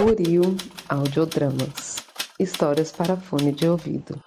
Burio Audiodramas Histórias para fone de ouvido.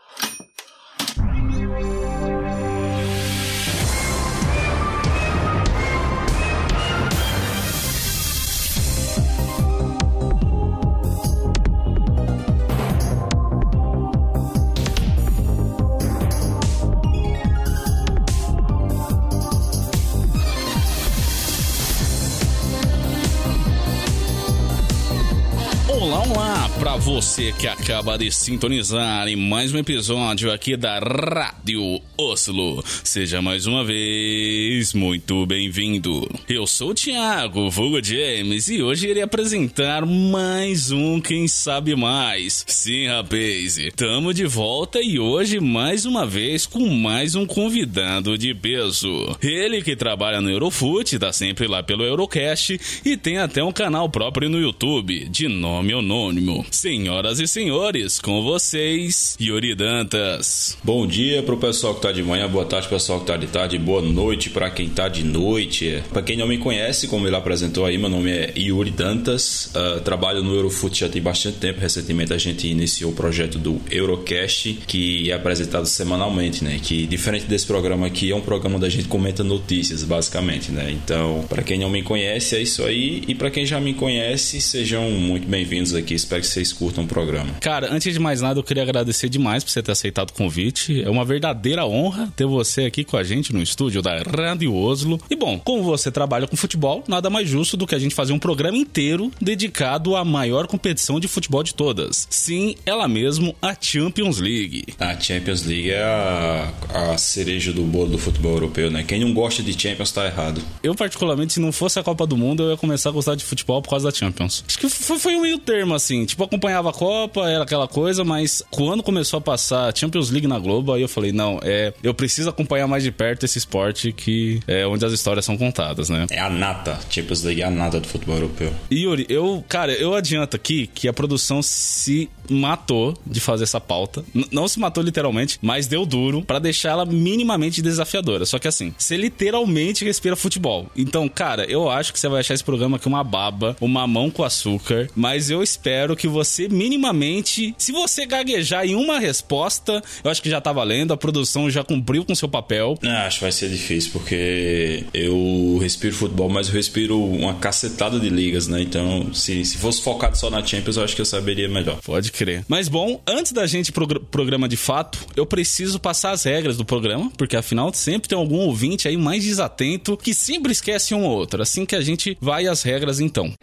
Você que acaba de sintonizar em mais um episódio aqui da Rádio Oslo. Seja mais uma vez muito bem-vindo. Eu sou o Thiago, vulgo James, e hoje irei apresentar mais um Quem Sabe Mais. Sim, rapaz, tamo de volta e hoje mais uma vez com mais um convidado de peso. Ele que trabalha no Eurofoot, tá sempre lá pelo Eurocast e tem até um canal próprio no YouTube, de nome anônimo. Senhoras e senhores, com vocês, Yuri Dantas. Bom dia pro pessoal que tá de manhã, boa tarde pro pessoal que tá de tarde, boa noite para quem tá de noite. Para quem não me conhece, como ele apresentou aí, meu nome é Yuri Dantas, uh, trabalho no Eurofoot já tem bastante tempo. Recentemente a gente iniciou o projeto do Eurocast, que é apresentado semanalmente, né? Que diferente desse programa aqui, é um programa onde a gente comenta notícias, basicamente, né? Então, para quem não me conhece, é isso aí. E para quem já me conhece, sejam muito bem-vindos aqui. Espero que vocês curtam o programa. Cara, antes de mais nada, eu queria agradecer demais por você ter aceitado o convite. É uma verdadeira honra ter você aqui com a gente no estúdio da Rádio Oslo. E bom, como você trabalha com futebol, nada mais justo do que a gente fazer um programa inteiro dedicado à maior competição de futebol de todas. Sim, ela mesmo, a Champions League. A Champions League é a, a cereja do bolo do futebol europeu, né? Quem não gosta de Champions tá errado. Eu, particularmente, se não fosse a Copa do Mundo, eu ia começar a gostar de futebol por causa da Champions. Acho que foi, foi um meio termo, assim. Tipo, acompanhava a Copa, era aquela coisa, mas quando começou a passar Champions League na Globo, aí eu falei, não, é, eu preciso acompanhar mais de perto esse esporte que é onde as histórias são contadas, né? É a nata, Champions League é a nata do futebol europeu. E Yuri, eu, cara, eu adianto aqui que a produção se matou de fazer essa pauta. N não se matou literalmente, mas deu duro para deixar ela minimamente desafiadora. Só que assim, você literalmente respira futebol. Então, cara, eu acho que você vai achar esse programa aqui uma baba, uma mão com açúcar, mas eu espero que você minimamente, se você gaguejar em uma resposta, eu acho que já tá valendo, a produção já cumpriu com seu papel. Não, acho que vai ser difícil, porque eu respiro futebol, mas eu respiro uma cacetada de ligas, né? Então, se, se fosse focado só na Champions, eu acho que eu saberia melhor. Pode crer. Mas bom, antes da gente pro programa de fato, eu preciso passar as regras do programa, porque afinal sempre tem algum ouvinte aí mais desatento que sempre esquece um ou outro. Assim que a gente vai às regras então.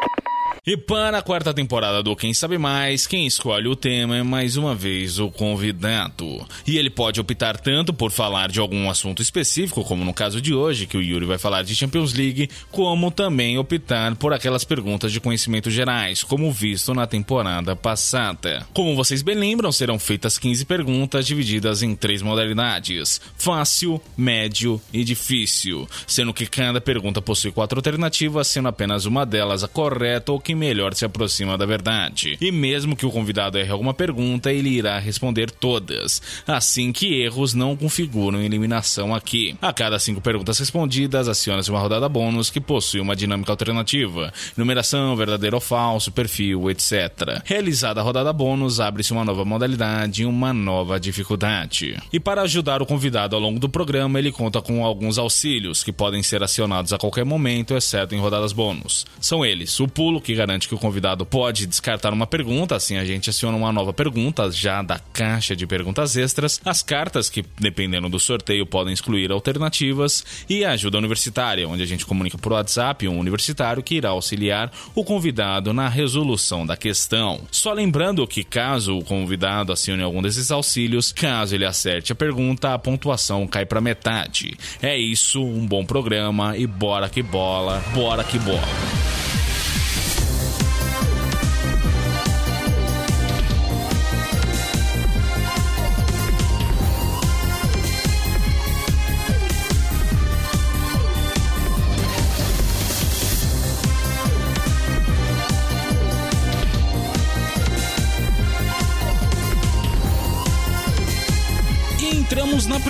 E para a quarta temporada do Quem Sabe Mais, quem escolhe o tema é mais uma vez o convidado. E ele pode optar tanto por falar de algum assunto específico, como no caso de hoje, que o Yuri vai falar de Champions League, como também optar por aquelas perguntas de conhecimento gerais, como visto na temporada passada. Como vocês bem lembram, serão feitas 15 perguntas divididas em três modalidades: fácil, médio e difícil, sendo que cada pergunta possui quatro alternativas, sendo apenas uma delas a correta ou que melhor se aproxima da verdade. E mesmo que o convidado erre alguma pergunta, ele irá responder todas, assim que erros não configuram eliminação aqui. A cada cinco perguntas respondidas, aciona-se uma rodada bônus que possui uma dinâmica alternativa, numeração, verdadeiro ou falso, perfil, etc. Realizada a rodada bônus, abre-se uma nova modalidade e uma nova dificuldade. E para ajudar o convidado ao longo do programa, ele conta com alguns auxílios que podem ser acionados a qualquer momento, exceto em rodadas bônus. São eles: o pulo, que garante que o convidado pode descartar uma pergunta, assim a gente aciona uma nova pergunta já da caixa de perguntas extras, as cartas que, dependendo do sorteio, podem excluir alternativas e a ajuda universitária, onde a gente comunica por WhatsApp um universitário que irá auxiliar o convidado na resolução da questão. Só lembrando que caso o convidado acione algum desses auxílios, caso ele acerte a pergunta, a pontuação cai para metade. É isso, um bom programa e bora que bola, bora que bola.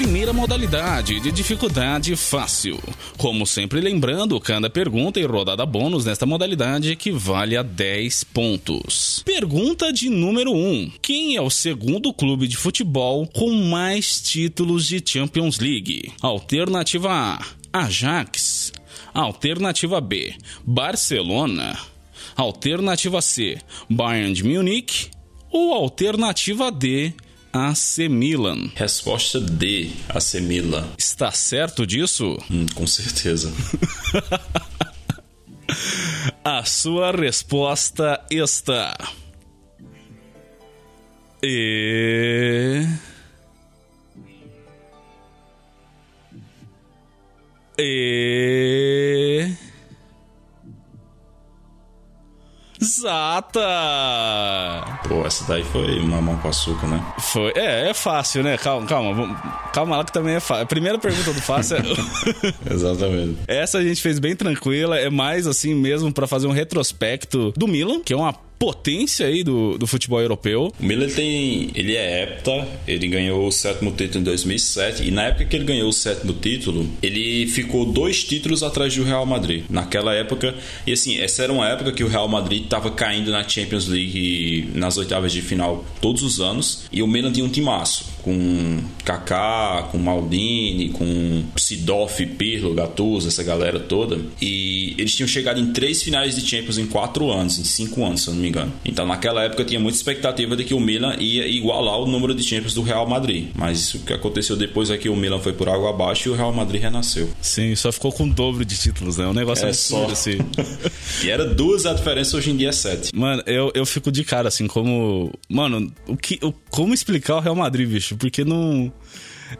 Primeira modalidade de dificuldade fácil. Como sempre, lembrando, cada pergunta e rodada bônus nesta modalidade equivale a 10 pontos. Pergunta de número 1: Quem é o segundo clube de futebol com mais títulos de Champions League? Alternativa A: Ajax. Alternativa B: Barcelona. Alternativa C: Bayern de Munique. Ou alternativa D: AC Milan. Resposta D, AC Milan. Está certo disso? Hum, com certeza. A sua resposta está. E. E. Exata! Pô, essa daí foi mamão com açúcar, né? Foi. É, é fácil, né? Calma, calma. Calma lá que também é fácil. A primeira pergunta do fácil é. Exatamente. Essa a gente fez bem tranquila, é mais assim mesmo pra fazer um retrospecto do Milan, que é uma potência aí do, do futebol europeu. O Milan tem, ele é hepta, ele ganhou o sétimo título em 2007 e na época que ele ganhou o sétimo título, ele ficou dois títulos atrás do Real Madrid. Naquela época, e assim, essa era uma época que o Real Madrid estava caindo na Champions League nas oitavas de final todos os anos e o Milan tinha um timaço com Kaká, com Maldini, com Sidoff, Pirlo, Gattuso, essa galera toda. E eles tinham chegado em três finais de Champions em quatro anos, em cinco anos, se eu não me engano. Então naquela época tinha muita expectativa de que o Milan ia igualar o número de Champions do Real Madrid. Mas isso que aconteceu depois é que o Milan foi por água abaixo e o Real Madrid renasceu. Sim, só ficou com o dobro de títulos, né? Um negócio É só. assim. E era duas, a diferença hoje em dia é sete. Mano, eu, eu fico de cara, assim, como. Mano, o que, o, como explicar o Real Madrid, bicho? Porque não.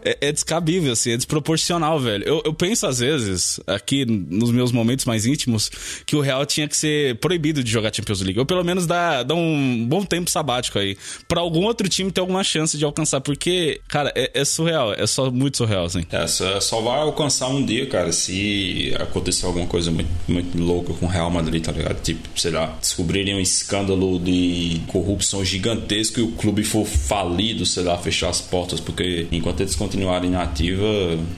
É, é descabível, assim, é desproporcional, velho. Eu, eu penso, às vezes, aqui nos meus momentos mais íntimos, que o Real tinha que ser proibido de jogar Champions League. Ou pelo menos dar, dar um bom tempo sabático aí. Pra algum outro time ter alguma chance de alcançar. Porque, cara, é, é surreal. É só muito surreal, assim. É, só, só vai alcançar um dia, cara, se acontecer alguma coisa muito, muito louca com o Real Madrid, tá ligado? Tipo, sei lá, descobrirem um escândalo de corrupção gigantesco e o clube for falido, sei lá, fechar as portas, porque enquanto eles continuarem na ativa,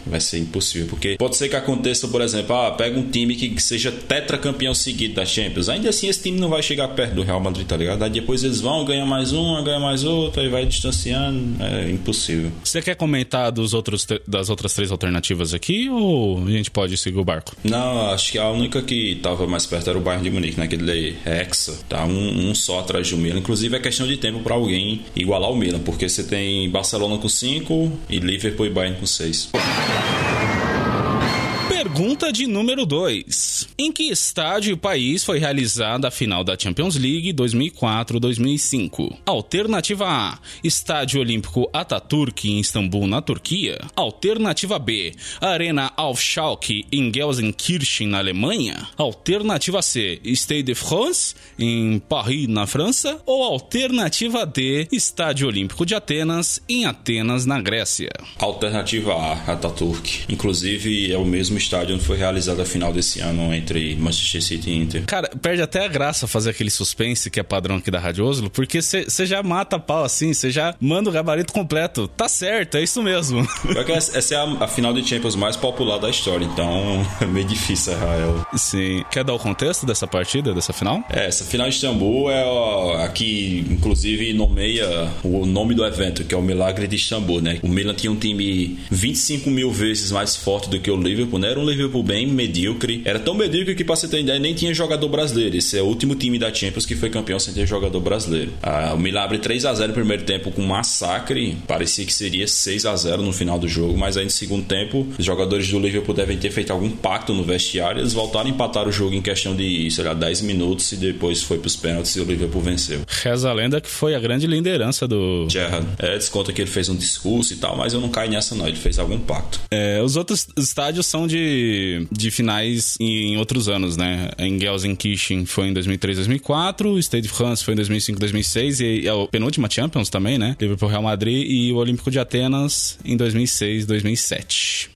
vai ser impossível. Porque pode ser que aconteça, por exemplo, ah, pega um time que seja tetracampeão seguido da Champions, ainda assim esse time não vai chegar perto do Real Madrid, tá ligado? Aí depois eles vão, ganham mais uma, ganham mais outra, aí vai distanciando, é impossível. Você quer comentar dos outros, das outras três alternativas aqui? Ou a gente pode seguir o barco? Não, acho que a única que estava mais perto era o Bayern de Munique, né? Aquele Hexa. Tá um, um só atrás do Milan. Inclusive é questão de tempo para alguém igualar o Milan, porque você tem Barcelona com 5 e Liverpool e Bayern com 6. Pergunta de número 2. Em que estádio e país foi realizada a final da Champions League 2004-2005? Alternativa A: Estádio Olímpico Atatürk em Istambul, na Turquia. Alternativa B: Arena Aufschalke em Gelsenkirchen, na Alemanha. Alternativa C: Stade de France em Paris, na França. Ou alternativa D: Estádio Olímpico de Atenas em Atenas, na Grécia. Alternativa A, Ataturk. Inclusive é o mesmo estádio onde foi realizada a final desse ano entre Manchester City e Inter. Cara, perde até a graça fazer aquele suspense que é padrão aqui da Rádio Oslo, porque você já mata a pau assim, você já manda o gabarito completo. Tá certo, é isso mesmo. Essa é a, a final de Champions mais popular da história, então é meio difícil errar ela. Sim. Quer dar o contexto dessa partida, dessa final? É, essa final de Istambul é ó, a que, inclusive, nomeia o nome do evento, que é o Milagre de Istambul, né? O Milan tinha um time 25 mil vezes mais forte do que o Liverpool, né? Era um Liverpool bem medíocre. Era tão medíocre que, pra você ter ideia, nem tinha jogador brasileiro. Esse é o último time da Champions que foi campeão sem ter jogador brasileiro. Ah, o Milan abre 3 a 0 no primeiro tempo com um massacre. Parecia que seria 6 a 0 no final do jogo, mas aí no segundo tempo, os jogadores do Liverpool devem ter feito algum pacto no vestiário. Eles voltaram a empatar o jogo em questão de, sei lá, 10 minutos e depois foi pros pênaltis e o Liverpool venceu. Reza a lenda que foi a grande liderança do. Gerrard, é, desconta que ele fez um discurso e tal, mas eu não caio nessa não, ele fez algum pacto. É, os outros estádios são de, de finais em outros anos, né? Em Gelsenkirchen foi em 2003, 2004, o Stade de France foi em 2005, 2006 e é a penúltima Champions também, né? Liverpool Real Madrid e o Olímpico de Atenas em 2006, 2007.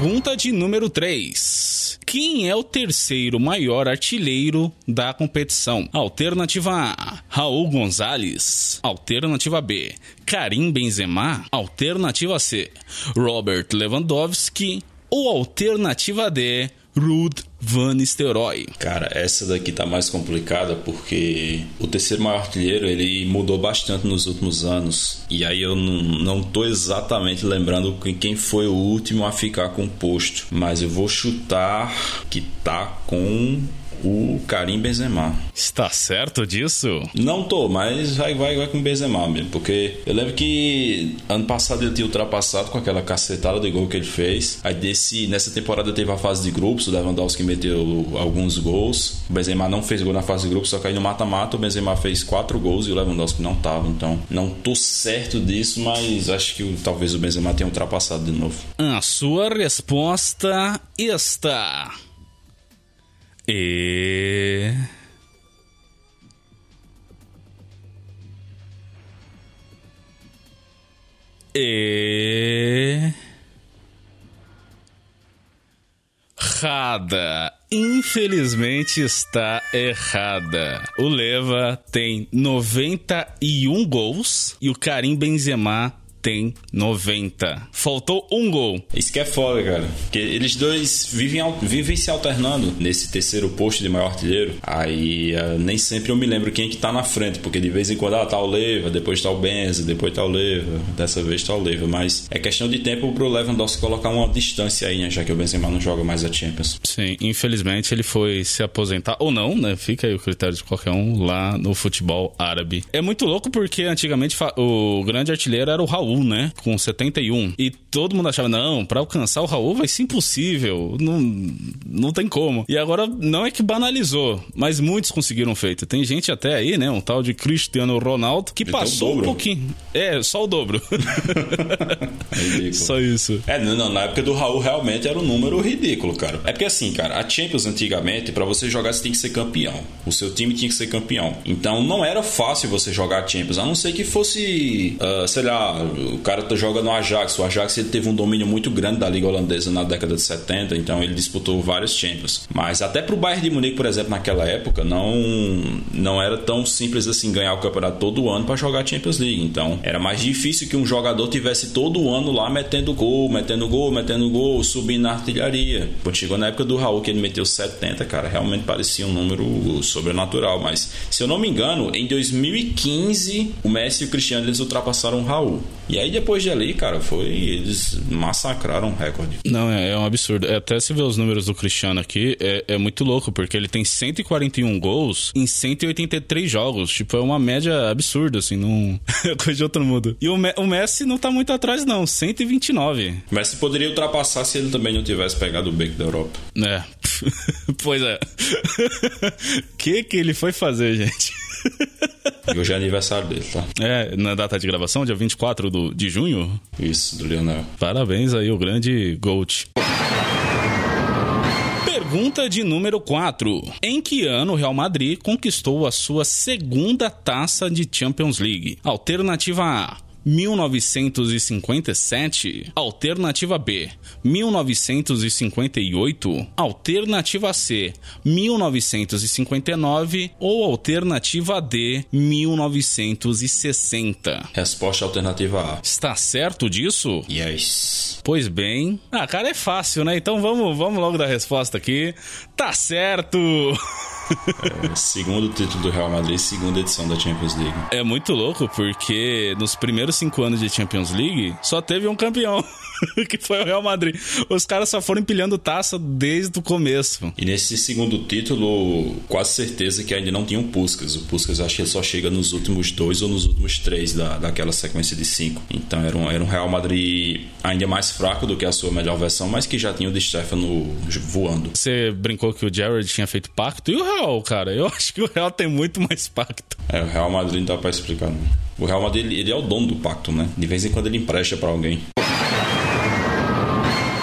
Pergunta de número 3. Quem é o terceiro maior artilheiro da competição? Alternativa A: Raul Gonzalez. Alternativa B: Karim Benzema. Alternativa C: Robert Lewandowski. Ou alternativa D: Ruud Van Nistelrooy. Cara, essa daqui tá mais complicada porque o terceiro maior artilheiro ele mudou bastante nos últimos anos. E aí eu não, não tô exatamente lembrando quem foi o último a ficar com o posto. Mas eu vou chutar que tá com o Karim Benzema. Está certo disso? Não tô, mas vai, vai, vai com o Benzema mesmo. Porque eu lembro que ano passado ele tinha ultrapassado com aquela cacetada de gol que ele fez. Aí desse, nessa temporada teve a fase de grupos, o Lewandowski meteu alguns gols. O Benzema não fez gol na fase de grupos, só que aí no mata-mata o Benzema fez quatro gols e o Lewandowski não tava. Então não tô certo disso, mas acho que talvez o Benzema tenha ultrapassado de novo. A sua resposta está e. Errada. Infelizmente está errada. O Leva tem 91 gols e o Karim Benzema tem 90. Faltou um gol. Isso que é foda, cara. Porque eles dois vivem, vivem se alternando nesse terceiro posto de maior artilheiro. Aí uh, nem sempre eu me lembro quem é que tá na frente, porque de vez em quando ah, tá o Leva, depois tá o Benza, depois tá o Leva, dessa vez tá o Leva. Mas é questão de tempo pro Lewandowski colocar uma distância aí, né? Já que o Benzema não joga mais a Champions. Sim, infelizmente ele foi se aposentar, ou não, né? Fica aí o critério de qualquer um lá no futebol árabe. É muito louco porque antigamente o grande artilheiro era o Raul Raul, né? Com 71. E todo mundo achava, não, para alcançar o Raul vai ser impossível. Não, não tem como. E agora não é que banalizou, mas muitos conseguiram feito. Tem gente até aí, né? Um tal de Cristiano Ronaldo que então, passou um pouquinho. É, só o dobro. é só isso. É, não, na época do Raul realmente era um número ridículo, cara. É porque assim, cara, a Champions antigamente, para você jogar, você tem que ser campeão. O seu time tinha que ser campeão. Então não era fácil você jogar a Champions, a não ser que fosse, uh, sei lá, o cara tá joga no Ajax. O Ajax ele teve um domínio muito grande da liga holandesa na década de 70, então ele disputou vários Champions. Mas até pro Bayern de Munique, por exemplo, naquela época, não não era tão simples assim ganhar o campeonato todo ano para jogar Champions League. Então, era mais difícil que um jogador tivesse todo ano lá metendo gol, metendo gol, metendo gol, subindo na artilharia. Chegou na época do Raul que ele meteu 70, cara, realmente parecia um número sobrenatural, mas se eu não me engano, em 2015 o Messi e o Cristiano eles ultrapassaram o Raul. E aí depois de ali, cara, foi. Eles massacraram o recorde. Não, é, é um absurdo. É, até se ver os números do Cristiano aqui, é, é, muito louco, porque ele tem 141 gols em 183 jogos. Tipo, é uma média absurda, assim, não. É coisa de outro mundo. E o, Me o Messi não tá muito atrás, não. 129. O Messi poderia ultrapassar se ele também não tivesse pegado o beco da Europa. É. pois é. O que que ele foi fazer, gente? E hoje é aniversário dele, tá? É, na data de gravação, dia 24 do, de junho? Isso, do Lionel. Parabéns aí, o grande Gold. Pergunta de número 4. Em que ano o Real Madrid conquistou a sua segunda taça de Champions League? Alternativa A 1957, alternativa B, 1958, alternativa C, 1959 ou alternativa D, 1960. Resposta alternativa A. Está certo disso? Yes. Pois bem. Ah, cara, é fácil, né? Então vamos, vamos logo dar a resposta aqui. Tá certo! É, segundo título do Real Madrid, segunda edição da Champions League. É muito louco porque nos primeiros cinco anos de Champions League só teve um campeão. que foi o Real Madrid. Os caras só foram empilhando taça desde o começo. E nesse segundo título, quase certeza que ainda não tinha o Puskas. O Puskas acho que ele só chega nos últimos dois ou nos últimos três da, daquela sequência de cinco. Então era um, era um Real Madrid ainda mais fraco do que a sua melhor versão, mas que já tinha o de Stefano voando. Você brincou que o Jared tinha feito pacto? E o Real, cara? Eu acho que o Real tem muito mais pacto. É, o Real Madrid não dá pra explicar, não. O Real Madrid, ele, ele é o dono do pacto, né? De vez em quando ele empresta para alguém.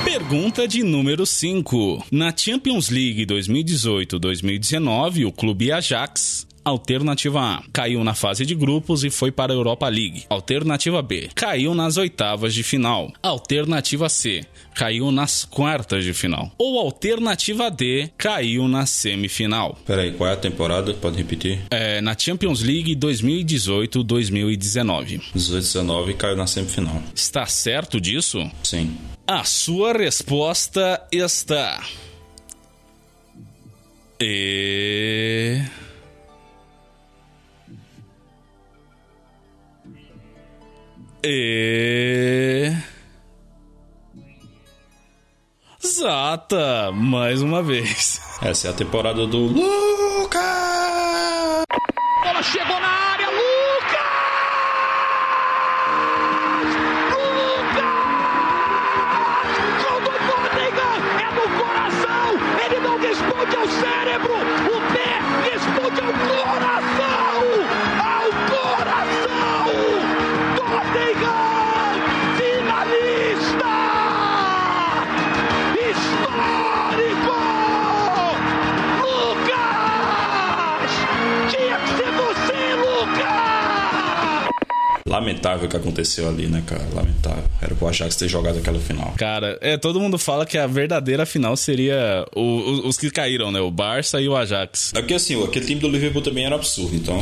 Pergunta de número 5. Na Champions League 2018-2019, o clube Ajax Alternativa A, caiu na fase de grupos e foi para a Europa League. Alternativa B, caiu nas oitavas de final. Alternativa C, caiu nas quartas de final. Ou alternativa D, caiu na semifinal. Peraí, qual é a temporada? Pode repetir? É, na Champions League 2018-2019. 18-19 caiu na semifinal. Está certo disso? Sim. A sua resposta está. E. E. Exata, mais uma vez. Essa é a temporada do Lucas! Bola chegou na Lamentável o que aconteceu ali, né, cara? Lamentável. Era pro Ajax ter jogado aquela final. Cara, é, todo mundo fala que a verdadeira final seria o- o- os que caíram, né? O Barça e o Ajax. É porque assim, aquele time do Liverpool também era absurdo, então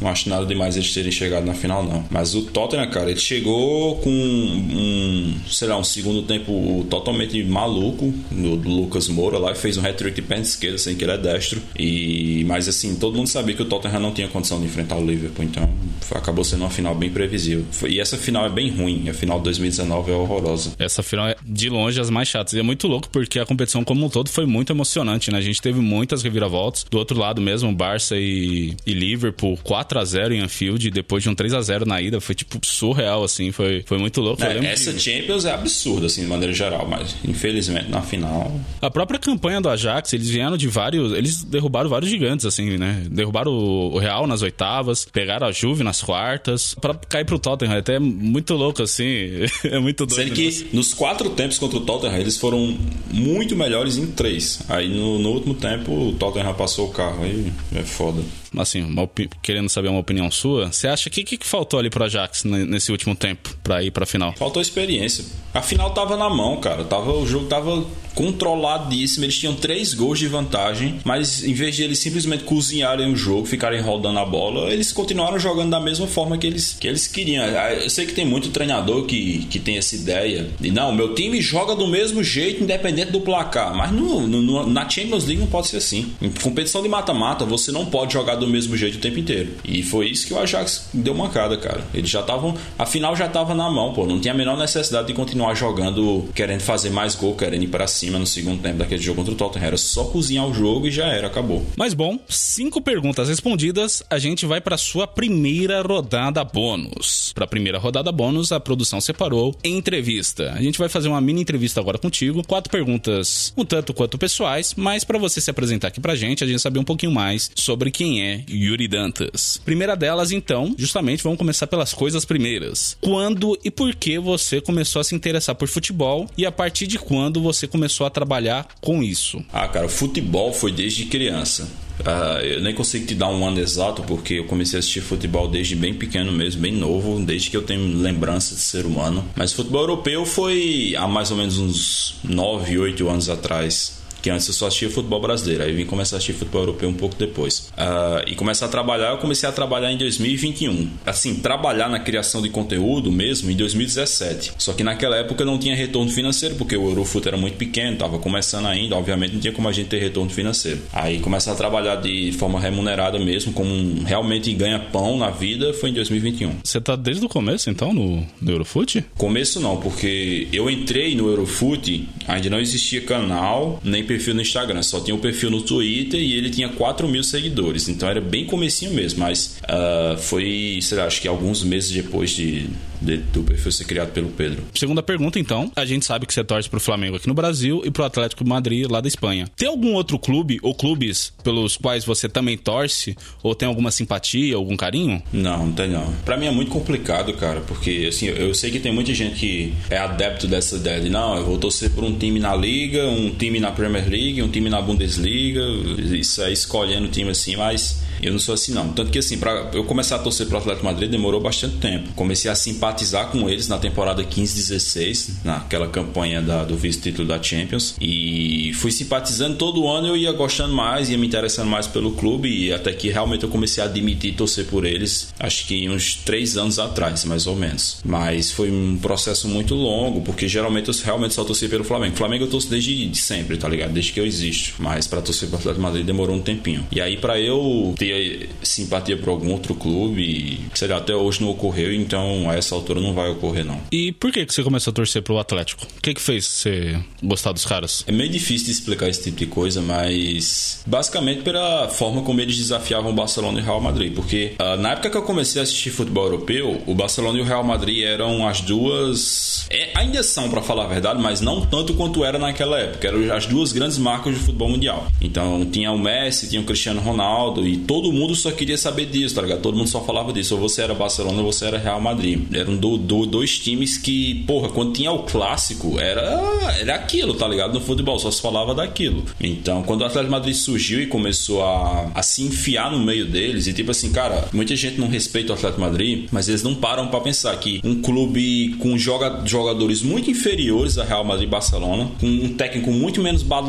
não acho nada demais eles terem chegado na final, não. Mas o Tottenham, cara, ele chegou com um, sei lá, um segundo tempo totalmente maluco do, do Lucas Moura lá, que fez um hat-trick de pé esquerda, sem que ele é destro. E, mas assim, todo mundo sabia que o Tottenham não tinha condição de enfrentar o Liverpool, então acabou sendo uma final bem previsível. E essa final é bem ruim, a final de 2019 é horrorosa. Essa final é de longe as mais chatas. E é muito louco porque a competição como um todo foi muito emocionante, né? A gente teve muitas reviravoltas. Do outro lado mesmo, Barça e, e Liverpool, 4 a 0 em Anfield, depois de um 3 a 0 na ida, foi tipo surreal assim, foi, foi muito louco. É, essa que- Champions é absurda, assim, de maneira geral, mas infelizmente na final A própria campanha do Ajax, eles vieram de vários. Eles derrubaram vários gigantes, assim, né? Derrubaram o o Real nas oitavas, pegaram a Juve nas quartas, pra cair pro Tottenham. É até muito louco, assim. é muito doido. Sendo né? que nos quatro tempos contra o Tottenham, eles foram muito melhores em três. Aí no, no último tempo, o Tottenham passou o carro. Aí é foda. Assim, querendo saber uma opinião sua, você acha que o que, que faltou ali pro Ajax ne- nesse último tempo pra ir pra final? Faltou experiência. A final tava na mão, cara. Tava, o jogo tava controladíssimo. Eles tinham três gols de vantagem, mas em vez de eles simplesmente cozinharem o jogo, ficarem rodando a bola, eles continuaram jogando da mesma forma que eles, que eles queriam. Eu sei que tem muito treinador que, que tem essa ideia de não, meu time joga do mesmo jeito, independente do placar. Mas no- no- na Champions League não pode ser assim. Em competição de mata-mata, você não pode jogar do mesmo jeito o tempo inteiro. E foi isso que o Ajax deu mancada, cara. Eles já estavam. A final já tava na mão, pô. Não tinha a menor necessidade de continuar jogando, querendo fazer mais gol, querendo ir pra cima no segundo tempo daquele jogo contra o Tottenham. Era só cozinhar o jogo e já era, acabou. Mas bom, cinco perguntas respondidas, a gente vai para sua primeira rodada bônus. Para a primeira rodada bônus, a produção separou entrevista. A gente vai fazer uma mini entrevista agora contigo, quatro perguntas um tanto quanto pessoais, mas para você se apresentar aqui pra gente, a gente saber um pouquinho mais sobre quem é Yuri Dantas. Primeira delas, então, justamente vamos começar pelas coisas primeiras. Quando e por que você começou a se interessar por futebol e a partir de quando você começou a trabalhar com isso? Ah, cara, o futebol foi desde criança. Ah, eu nem consigo te dar um ano exato, porque eu comecei a assistir futebol desde bem pequeno mesmo, bem novo, desde que eu tenho lembrança de ser humano. Mas futebol europeu foi há mais ou menos uns 9, 8 anos atrás. Que antes eu só assistia futebol brasileiro, aí vim começar a assistir futebol europeu um pouco depois. Ah, e começar a trabalhar, eu comecei a trabalhar em 2021. Assim, trabalhar na criação de conteúdo mesmo em 2017. Só que naquela época não tinha retorno financeiro, porque o Eurofut era muito pequeno, tava começando ainda, obviamente não tinha como a gente ter retorno financeiro. Aí começar a trabalhar de forma remunerada mesmo, como um- realmente ganha pão na vida, foi em 2021. Você tá desde o começo, então, no, no Eurofoot? Começo não, porque eu entrei no Eurofut, ainda não existia canal, nem perfil no Instagram, só tinha o perfil no Twitter e ele tinha 4 mil seguidores, então era bem comecinho mesmo, mas ah, foi, sei lá, acho que alguns meses depois de... de, do perfil ser criado pelo Pedro. Segunda pergunta, então. A gente sabe que você torce pro Flamengo aqui no Brasil e pro Atlético Madrid lá da Espanha. Tem algum outro clube ou clubes pelos quais você também torce? Ou tem alguma simpatia, algum carinho? Não, não tem não. Pra mim é muito complicado, cara, porque assim, eu sei que tem muita gente que é adepto dessa ideia de não, eu vou torcer por um time na Liga, um time na Premier League, um time na Bundesliga, isso aí escolhendo o time assim, mas eu não sou assim, não. Tanto que, assim, para eu começar a torcer pro Atlético Madrid demorou bastante tempo. Comecei a simpatizar com eles na temporada 15-16, naquela campanha da, do vice-título da Champions. E fui simpatizando todo ano, eu ia gostando mais, ia me interessando mais pelo clube. E até que realmente eu comecei a admitir torcer por eles, acho que uns três anos atrás, mais ou menos. Mas foi um processo muito longo, porque geralmente eu realmente só torci pelo Flamengo. Flamengo eu torço desde sempre, tá ligado? Desde que eu existo. Mas para torcer pro Atlético Madrid demorou um tempinho. E aí, para eu ter ter simpatia por algum outro clube, sei lá, até hoje não ocorreu, então a essa altura não vai ocorrer não. E por que, que você começou a torcer pro Atlético? O que que fez você gostar dos caras? É meio difícil de explicar esse tipo de coisa, mas basicamente pela forma como eles desafiavam o Barcelona e o Real Madrid, porque uh, na época que eu comecei a assistir futebol europeu, o Barcelona e o Real Madrid eram as duas, é, ainda são para falar a verdade, mas não tanto quanto era naquela época, eram as duas grandes marcas de futebol mundial. Então tinha o Messi, tinha o Cristiano Ronaldo e todo todo mundo só queria saber disso, tá ligado? Todo mundo só falava disso. Ou você era Barcelona ou você era Real Madrid. Eram do, do, dois times que, porra, quando tinha o clássico, era, era aquilo, tá ligado? No futebol, só se falava daquilo. Então, quando o Atlético Madrid surgiu e começou a, a se enfiar no meio deles, e tipo assim, cara, muita gente não respeita o Atlético Madrid, mas eles não param para pensar que um clube com joga, jogadores muito inferiores a Real Madrid e Barcelona, com um técnico muito menos badalado,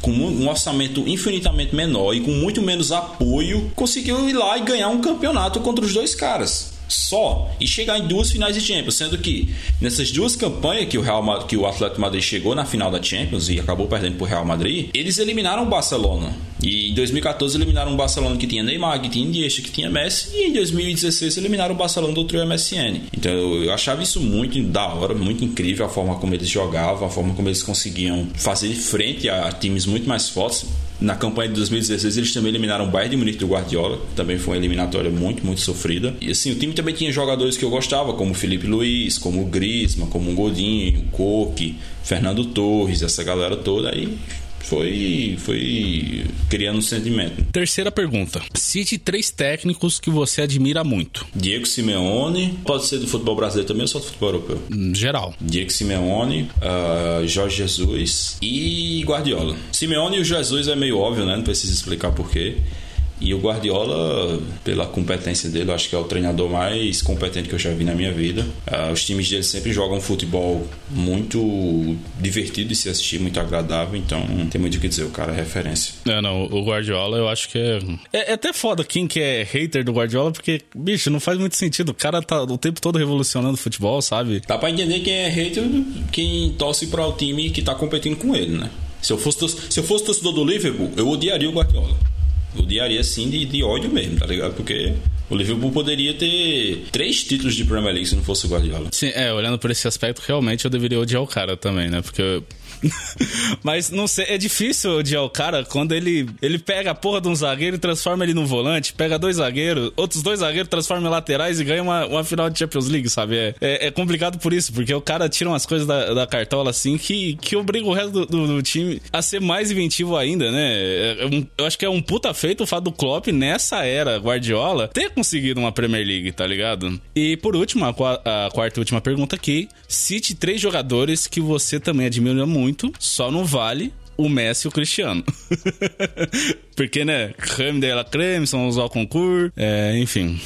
com um orçamento infinitamente menor e com muito menos apoio conseguiu ir lá e ganhar um campeonato contra os dois caras só e chegar em duas finais de Champions, sendo que nessas duas campanhas que o Real que o Atlético Madrid chegou na final da Champions e acabou perdendo para o Real Madrid, eles eliminaram o Barcelona. E em 2014 eliminaram o Barcelona que tinha Neymar, que tinha Iniesta, que tinha Messi, e em 2016 eliminaram o Barcelona do trio MSN. Então eu achava isso muito da hora, muito incrível a forma como eles jogavam, a forma como eles conseguiam fazer frente a times muito mais fortes. Na campanha de 2016 eles também eliminaram o Bayern de Munique do Guardiola, também foi uma eliminatória muito, muito sofrida. E assim, o time também tinha jogadores que eu gostava, como Felipe Luiz, como o Griezmann, como o Godinho, o Coque, Fernando Torres, essa galera toda aí foi, foi criando um sentimento. Terceira pergunta. Cite três técnicos que você admira muito. Diego Simeone, pode ser do futebol brasileiro também ou só do futebol europeu? Hum, geral. Diego Simeone, uh, Jorge Jesus e Guardiola. Simeone e o Jesus é meio óbvio, né? Não precisa explicar porquê. E o Guardiola, pela competência dele, eu acho que é o treinador mais competente que eu já vi na minha vida. Uh, os times dele sempre jogam futebol muito divertido de se assistir, muito agradável, então não tem muito o que dizer, o cara é referência. É, não, o Guardiola eu acho que é... é. É, até foda quem que é hater do Guardiola, porque, bicho, não faz muito sentido. O cara tá o tempo todo revolucionando o futebol, sabe? Dá pra entender quem é hater, quem torce para o time que tá competindo com ele, né? Se eu fosse, se eu fosse torcedor do Liverpool, eu odiaria o Guardiola odiaria assim de, de ódio mesmo, tá ligado? Porque o Liverpool poderia ter três títulos de Premier League se não fosse o Guardiola. Sim, é, olhando por esse aspecto, realmente eu deveria odiar o cara também, né? Porque Mas não sei, é difícil odiar o cara quando ele, ele pega a porra de um zagueiro e transforma ele num volante, pega dois zagueiros, outros dois zagueiros transforma em laterais e ganha uma, uma final de Champions League, sabe? É, é, é, complicado por isso, porque o cara tira umas coisas da, da cartola assim que, que obriga o resto do, do, do time a ser mais inventivo ainda, né? É, é um, eu acho que é um puta feito o fato do Klopp nessa era Guardiola ter conseguido uma Premier League, tá ligado? E por último, a, a quarta e última pergunta aqui: cite três jogadores que você também admira muito muito, só não vale o Messi e o Cristiano. Porque, né? Creme de la creme, são os ao concurso, é, enfim.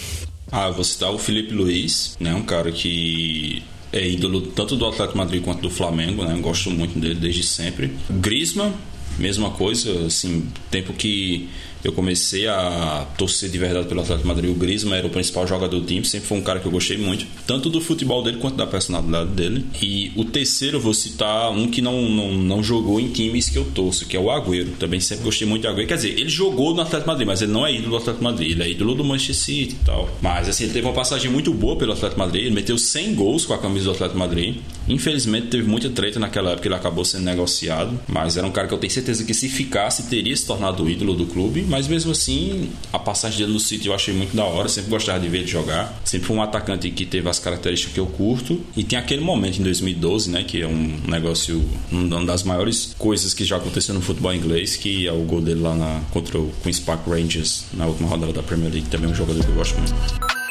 Ah, vou citar o Felipe Luiz, né? Um cara que é ídolo tanto do Atlético Madrid quanto do Flamengo, né? Gosto muito dele desde sempre. Griezmann, mesma coisa, assim, tempo que eu comecei a torcer de verdade pelo Atlético Madrid. O Griezmann era o principal jogador do time, sempre foi um cara que eu gostei muito, tanto do futebol dele quanto da personalidade dele. E o terceiro eu vou citar um que não, não, não jogou em times que eu torço, que é o Agüero. Também sempre gostei muito do Agüero. Quer dizer, ele jogou no Atlético Madrid, mas ele não é ídolo do Atlético Madrid, ele é ídolo do Manchester City e tal. Mas assim, ele teve uma passagem muito boa pelo Atlético Madrid, ele meteu 100 gols com a camisa do Atlético Madrid. Infelizmente teve muita treta naquela época, ele acabou sendo negociado, mas era um cara que eu tenho certeza que se ficasse teria se tornado ídolo do clube mas mesmo assim, a passagem dele no City eu achei muito da hora, sempre gostava de ver ele jogar. Sempre foi um atacante que teve as características que eu curto. E tem aquele momento em 2012, né, que é um negócio, uma das maiores coisas que já aconteceu no futebol inglês, que é o gol dele lá na, contra o Queen's Park Rangers na última rodada da Premier League, também é um jogador que eu gosto muito.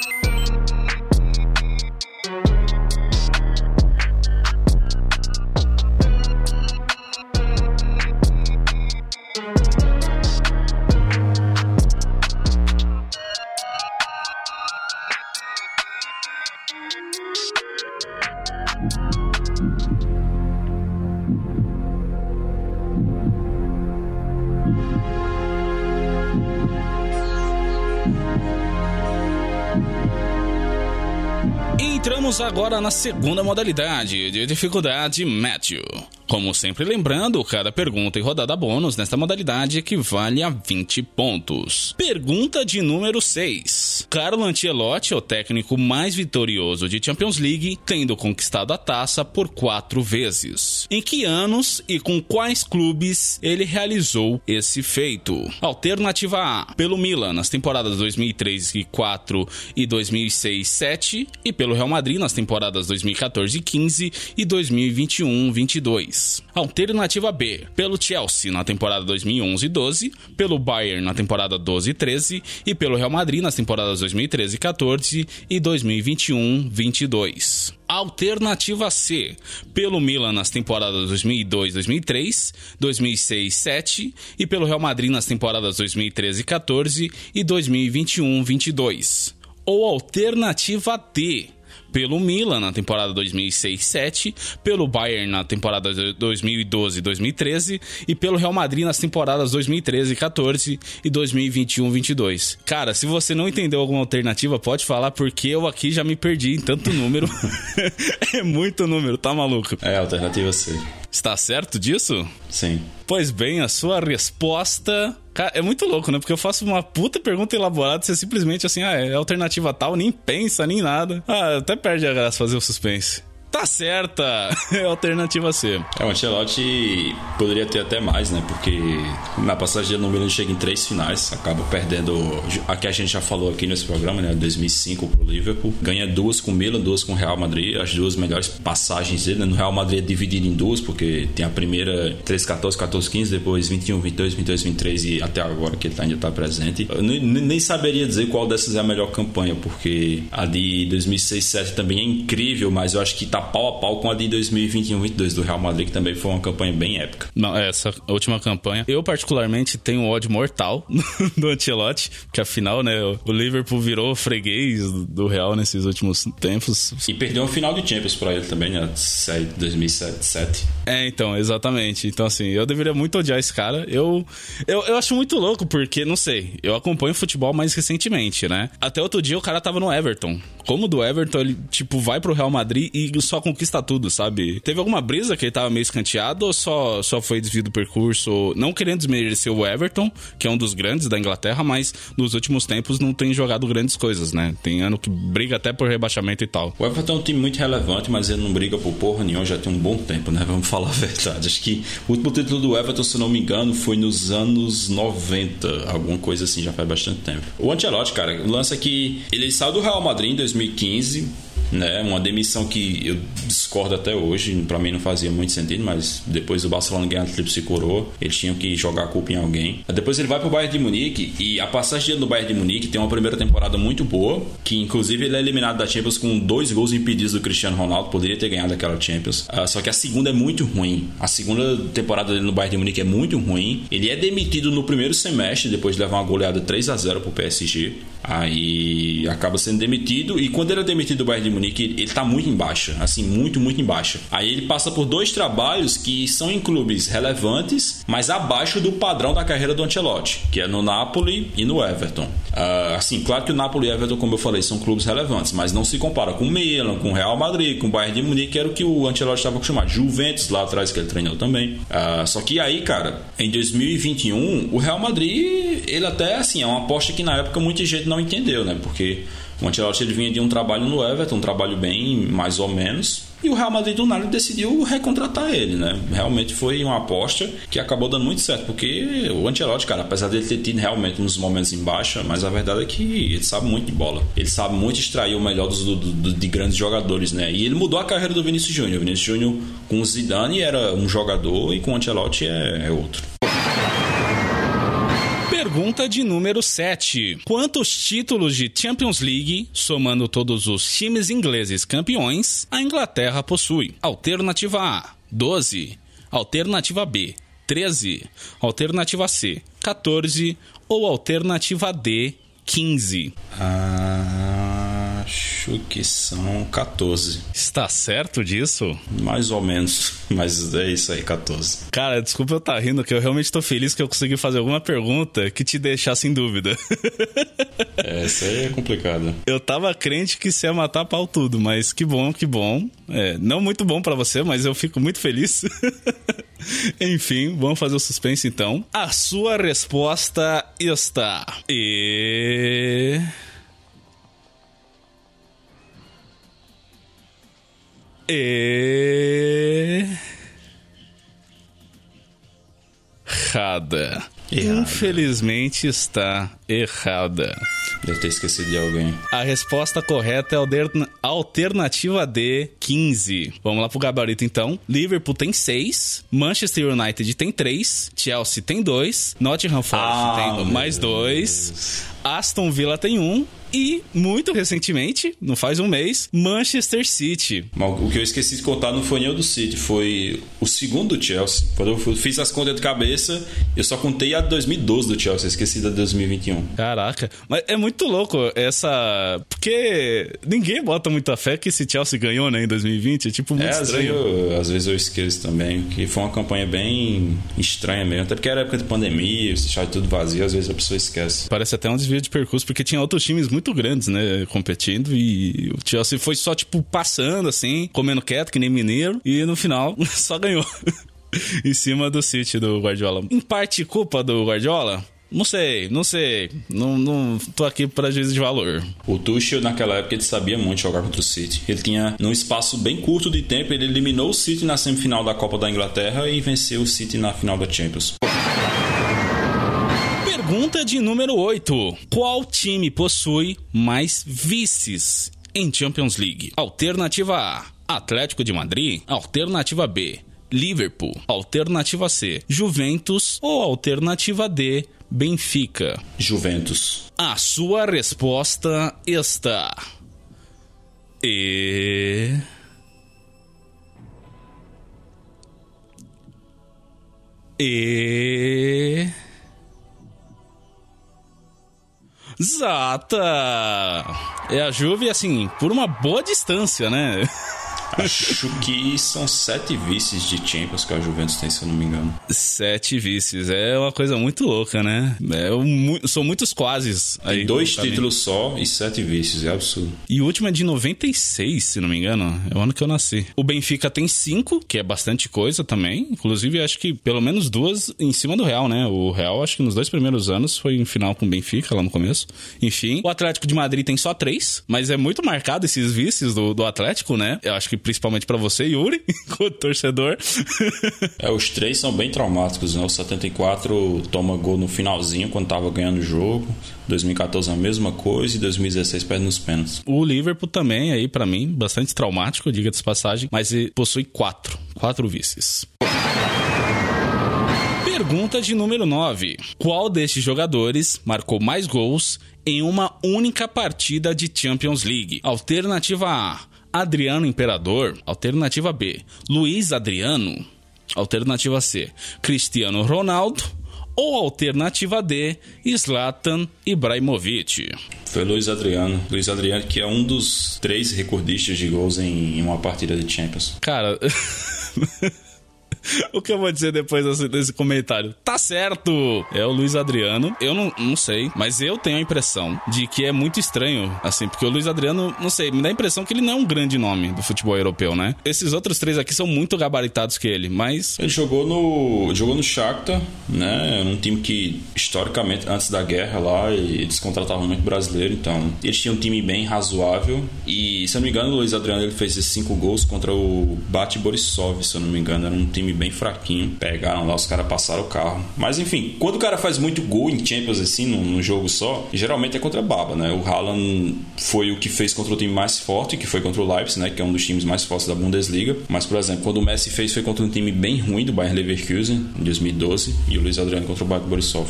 Na segunda modalidade de dificuldade Matthew. Como sempre lembrando, cada pergunta e rodada bônus nesta modalidade equivale a 20 pontos. Pergunta de número 6. Carlo Ancelotti é o técnico mais vitorioso de Champions League, tendo conquistado a taça por quatro vezes. Em que anos e com quais clubes ele realizou esse feito? Alternativa A, pelo Milan nas temporadas 2003 e 4 e 2006 7 e pelo Real Madrid nas temporadas 2014 15 e 2021 22. Alternativa B, pelo Chelsea na temporada 2011-12, pelo Bayern na temporada 12-13 e pelo Real Madrid nas temporadas 2013-14 e 2021-22. Alternativa C, pelo Milan nas temporadas 2002-2003, 2006-7 e pelo Real Madrid nas temporadas 2013-14 e 2021-22. Ou alternativa D, pelo Milan na temporada 2006-7, pelo Bayern na temporada 2012-2013 e pelo Real Madrid nas temporadas 2013-14 e 2021-22. Cara, se você não entendeu alguma alternativa, pode falar porque eu aqui já me perdi em tanto número. é muito número, tá maluco? É, alternativa C. Está certo disso? Sim. Pois bem, a sua resposta. Cara, é muito louco, né? Porque eu faço uma puta pergunta elaborada, você simplesmente assim, ah, é alternativa tal, nem pensa, nem nada. Ah, até perde a graça fazer o suspense. Tá certa! É alternativa C. É, o Ancelotti poderia ter até mais, né? Porque na passagem no Milan chega em três finais, acaba perdendo a que a gente já falou aqui nesse programa, né? 2005 pro Liverpool. Ganha duas com o Milan, duas com o Real Madrid, as duas melhores passagens dele. Né? No Real Madrid é dividido em duas, porque tem a primeira 3, 14, 14, 15, depois 21, 22, 22, 23 e até agora que ele ainda tá presente. Eu nem saberia dizer qual dessas é a melhor campanha, porque a de 2006, 2007 também é incrível, mas eu acho que tá pau a pau com a de 2021-22 do Real Madrid, que também foi uma campanha bem épica. Não, essa última campanha. Eu, particularmente, tenho um ódio mortal do Ancelotti, que afinal, né, o Liverpool virou freguês do Real nesses últimos tempos. E perdeu um final de Champions pra ele também, né? 2007. É, então, exatamente. Então, assim, eu deveria muito odiar esse cara. Eu, eu, eu acho muito louco, porque, não sei, eu acompanho futebol mais recentemente, né? Até outro dia o cara tava no Everton. Como do Everton, ele, tipo, vai pro Real Madrid e só conquista tudo, sabe? Teve alguma brisa que ele tava meio escanteado ou só, só foi desvio do percurso? Não querendo desmerecer o Everton, que é um dos grandes da Inglaterra, mas nos últimos tempos não tem jogado grandes coisas, né? Tem ano que briga até por rebaixamento e tal. O Everton é um time muito relevante, mas ele não briga por porra nenhuma já tem um bom tempo, né? Vamos falar a verdade. Acho que o último título do Everton, se não me engano, foi nos anos 90, alguma coisa assim, já faz bastante tempo. O Ancelotti, cara, o lance é que ele saiu do Real Madrid em 2015 né? Uma demissão que eu discordo até hoje, para mim não fazia muito sentido, mas depois do Barcelona ganhar a tríplice coroa, eles tinham que jogar a culpa em alguém. Depois ele vai pro Bayern de Munique e a passagem dele no Bayern de Munique tem uma primeira temporada muito boa, que inclusive ele é eliminado da Champions com dois gols impedidos do Cristiano Ronaldo, poderia ter ganhado aquela Champions. Uh, só que a segunda é muito ruim. A segunda temporada dele no Bayern de Munique é muito ruim. Ele é demitido no primeiro semestre depois de levar uma goleada 3 a 0 pro PSG. Aí acaba sendo demitido e quando ele é demitido do Bayern de Munique, ele tá muito embaixo, assim, muito, muito embaixo. Aí ele passa por dois trabalhos que são em clubes relevantes, mas abaixo do padrão da carreira do Ancelotti, que é no Napoli e no Everton. Uh, assim, claro que o Napoli e o Everton, como eu falei, são clubes relevantes, mas não se compara com o Milan, com o Real Madrid, com o Bayern de Munique, que era o que o Ancelotti estava acostumado. Juventus lá atrás que ele treinou também. Uh, só que aí, cara, em 2021, o Real Madrid, ele até assim, é uma aposta que na época muita gente não entendeu, né? Porque o Ancelotti ele vinha de um trabalho no Everton, um trabalho bem mais ou menos, E o Real Madrid do nada decidiu recontratar ele, né? Realmente foi uma aposta que acabou dando muito certo, porque o Ancelotti, cara, apesar dele ter tido realmente uns momentos em baixa, mas a verdade é que ele sabe muito de bola. Ele sabe muito extrair o melhor dos, do, do, de grandes jogadores, né? E ele mudou a carreira do Vinícius Júnior. O Vinícius Júnior com o Zidane era um jogador e com o Ancelotti é, é outro. Pergunta de número 7. Quantos títulos de Champions League, somando todos os times ingleses campeões, a Inglaterra possui? Alternativa A: 12. Alternativa B: 13. Alternativa C: 14. Ou alternativa D: 15. Acho que são 14. Está certo disso? Mais ou menos, mas é isso aí, 14. Cara, desculpa eu estar tá rindo, que eu realmente estou feliz que eu consegui fazer alguma pergunta que te deixasse em dúvida. Essa aí é complicada. Eu tava crente que você ia matar pau tudo, mas que bom, que bom. É, não muito bom para você, mas eu fico muito feliz. Enfim, vamos fazer o suspense então. A sua resposta está. E. Errada. Errada. Infelizmente está errada. Deve ter esquecido de alguém. A resposta correta é a alternativa D, 15. Vamos lá pro gabarito então. Liverpool tem 6, Manchester United tem 3, Chelsea tem 2, Nottingham Forest ah, tem mais 2, Aston Villa tem 1 um, e, muito recentemente, não faz um mês, Manchester City. O que eu esqueci de contar não foi nem o do City, foi o segundo do Chelsea. Quando eu fiz as contas de cabeça, eu só contei a de 2012 do Chelsea, esqueci da de 2021. Caraca, mas é muito louco essa. Porque ninguém bota muita fé que esse Chelsea ganhou, né, em 2020. É tipo muito é, estranho. Às vezes, eu, às vezes eu esqueço também, que foi uma campanha bem estranha mesmo. Até porque era época de pandemia, você deixava tudo vazio, às vezes a pessoa esquece. Parece até um desvio de percurso, porque tinha outros times muito muito grandes, né, competindo e o Chelsea foi só tipo passando assim, comendo quieto que nem mineiro e no final só ganhou. em cima do City do Guardiola. Em parte culpa do Guardiola? Não sei, não sei. Não, não tô aqui para juízo de valor. O Tuchel, naquela época, ele sabia muito jogar contra o City. Ele tinha, num espaço bem curto de tempo, ele eliminou o City na semifinal da Copa da Inglaterra e venceu o City na final da Champions. Pergunta de número 8. Qual time possui mais vices em Champions League? Alternativa A: Atlético de Madrid. Alternativa B: Liverpool. Alternativa C: Juventus. Ou alternativa D: Benfica. Juventus. A sua resposta está. E. E. Exata! É a Juve, assim, por uma boa distância, né? Acho que são sete vices de Champions que a Juventus tem, se eu não me engano. Sete vices. É uma coisa muito louca, né? É, são muitos quases. Aí, tem dois títulos só e sete vices. É absurdo. E o último é de 96, se não me engano. É o ano que eu nasci. O Benfica tem cinco, que é bastante coisa também. Inclusive, acho que pelo menos duas em cima do Real, né? O Real, acho que nos dois primeiros anos foi em final com o Benfica, lá no começo. Enfim, o Atlético de Madrid tem só três, mas é muito marcado esses vices do, do Atlético, né? Eu acho que principalmente para você, Yuri, como torcedor. é, os três são bem traumáticos, né? O 74 toma gol no finalzinho quando tava ganhando o jogo. 2014 a mesma coisa e 2016 perde nos pênaltis. O Liverpool também, aí para mim, bastante traumático, diga-se passagem, mas possui quatro, quatro vices. Pergunta de número 9. Qual destes jogadores marcou mais gols em uma única partida de Champions League? Alternativa A: Adriano Imperador. Alternativa B, Luiz Adriano. Alternativa C, Cristiano Ronaldo. Ou alternativa D, Zlatan Ibrahimovic. Foi Luiz Adriano. Luiz Adriano, que é um dos três recordistas de gols em uma partida de Champions. Cara. o que eu vou dizer depois desse, desse, comentário? Tá certo! É o Luiz Adriano. Eu não, não sei, mas eu tenho a impressão de que é muito estranho, assim, porque o Luiz Adriano, não sei, me dá a impressão que ele não é um grande nome do futebol europeu, né? Esses outros três aqui são muito gabaritados que ele, mas. Ele jogou no. jogou no Shakhtar, né? Um time que, historicamente, antes da guerra lá, eles contratavam muito brasileiro, então. Eles tinham um time bem razoável. E, se eu não me engano, o Luiz Adriano ele fez esses cinco gols contra o Bate Borisov, se eu não me engano. Era um time bem fraquinho. Pegaram lá, os caras passaram o carro. Mas enfim, quando o cara faz muito gol em Champions assim, num, num jogo só, geralmente é contra a baba, né? O Haaland foi o que fez contra o time mais forte, que foi contra o Leipzig, né? Que é um dos times mais fortes da Bundesliga. Mas, por exemplo, quando o Messi fez foi contra um time bem ruim do Bayern Leverkusen, em 2012, e o Luiz Adriano contra o Bate Borisov.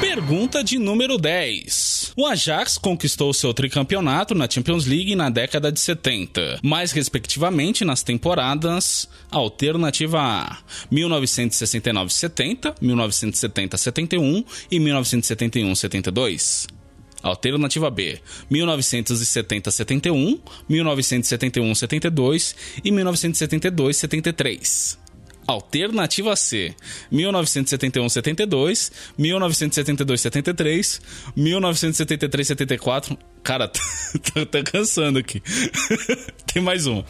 Pergunta de número 10. O Ajax conquistou seu tricampeonato na Champions League na década de 70, mais respectivamente nas temporadas Alternativa A 1969-70, 1970-71 e 1971-72. Alternativa B, 1970-71, 1971-72 e 1972-73. Alternativa C, 1971-72, 1972-73, 1973-74. Cara, tá, tá cansando aqui. Tem mais um.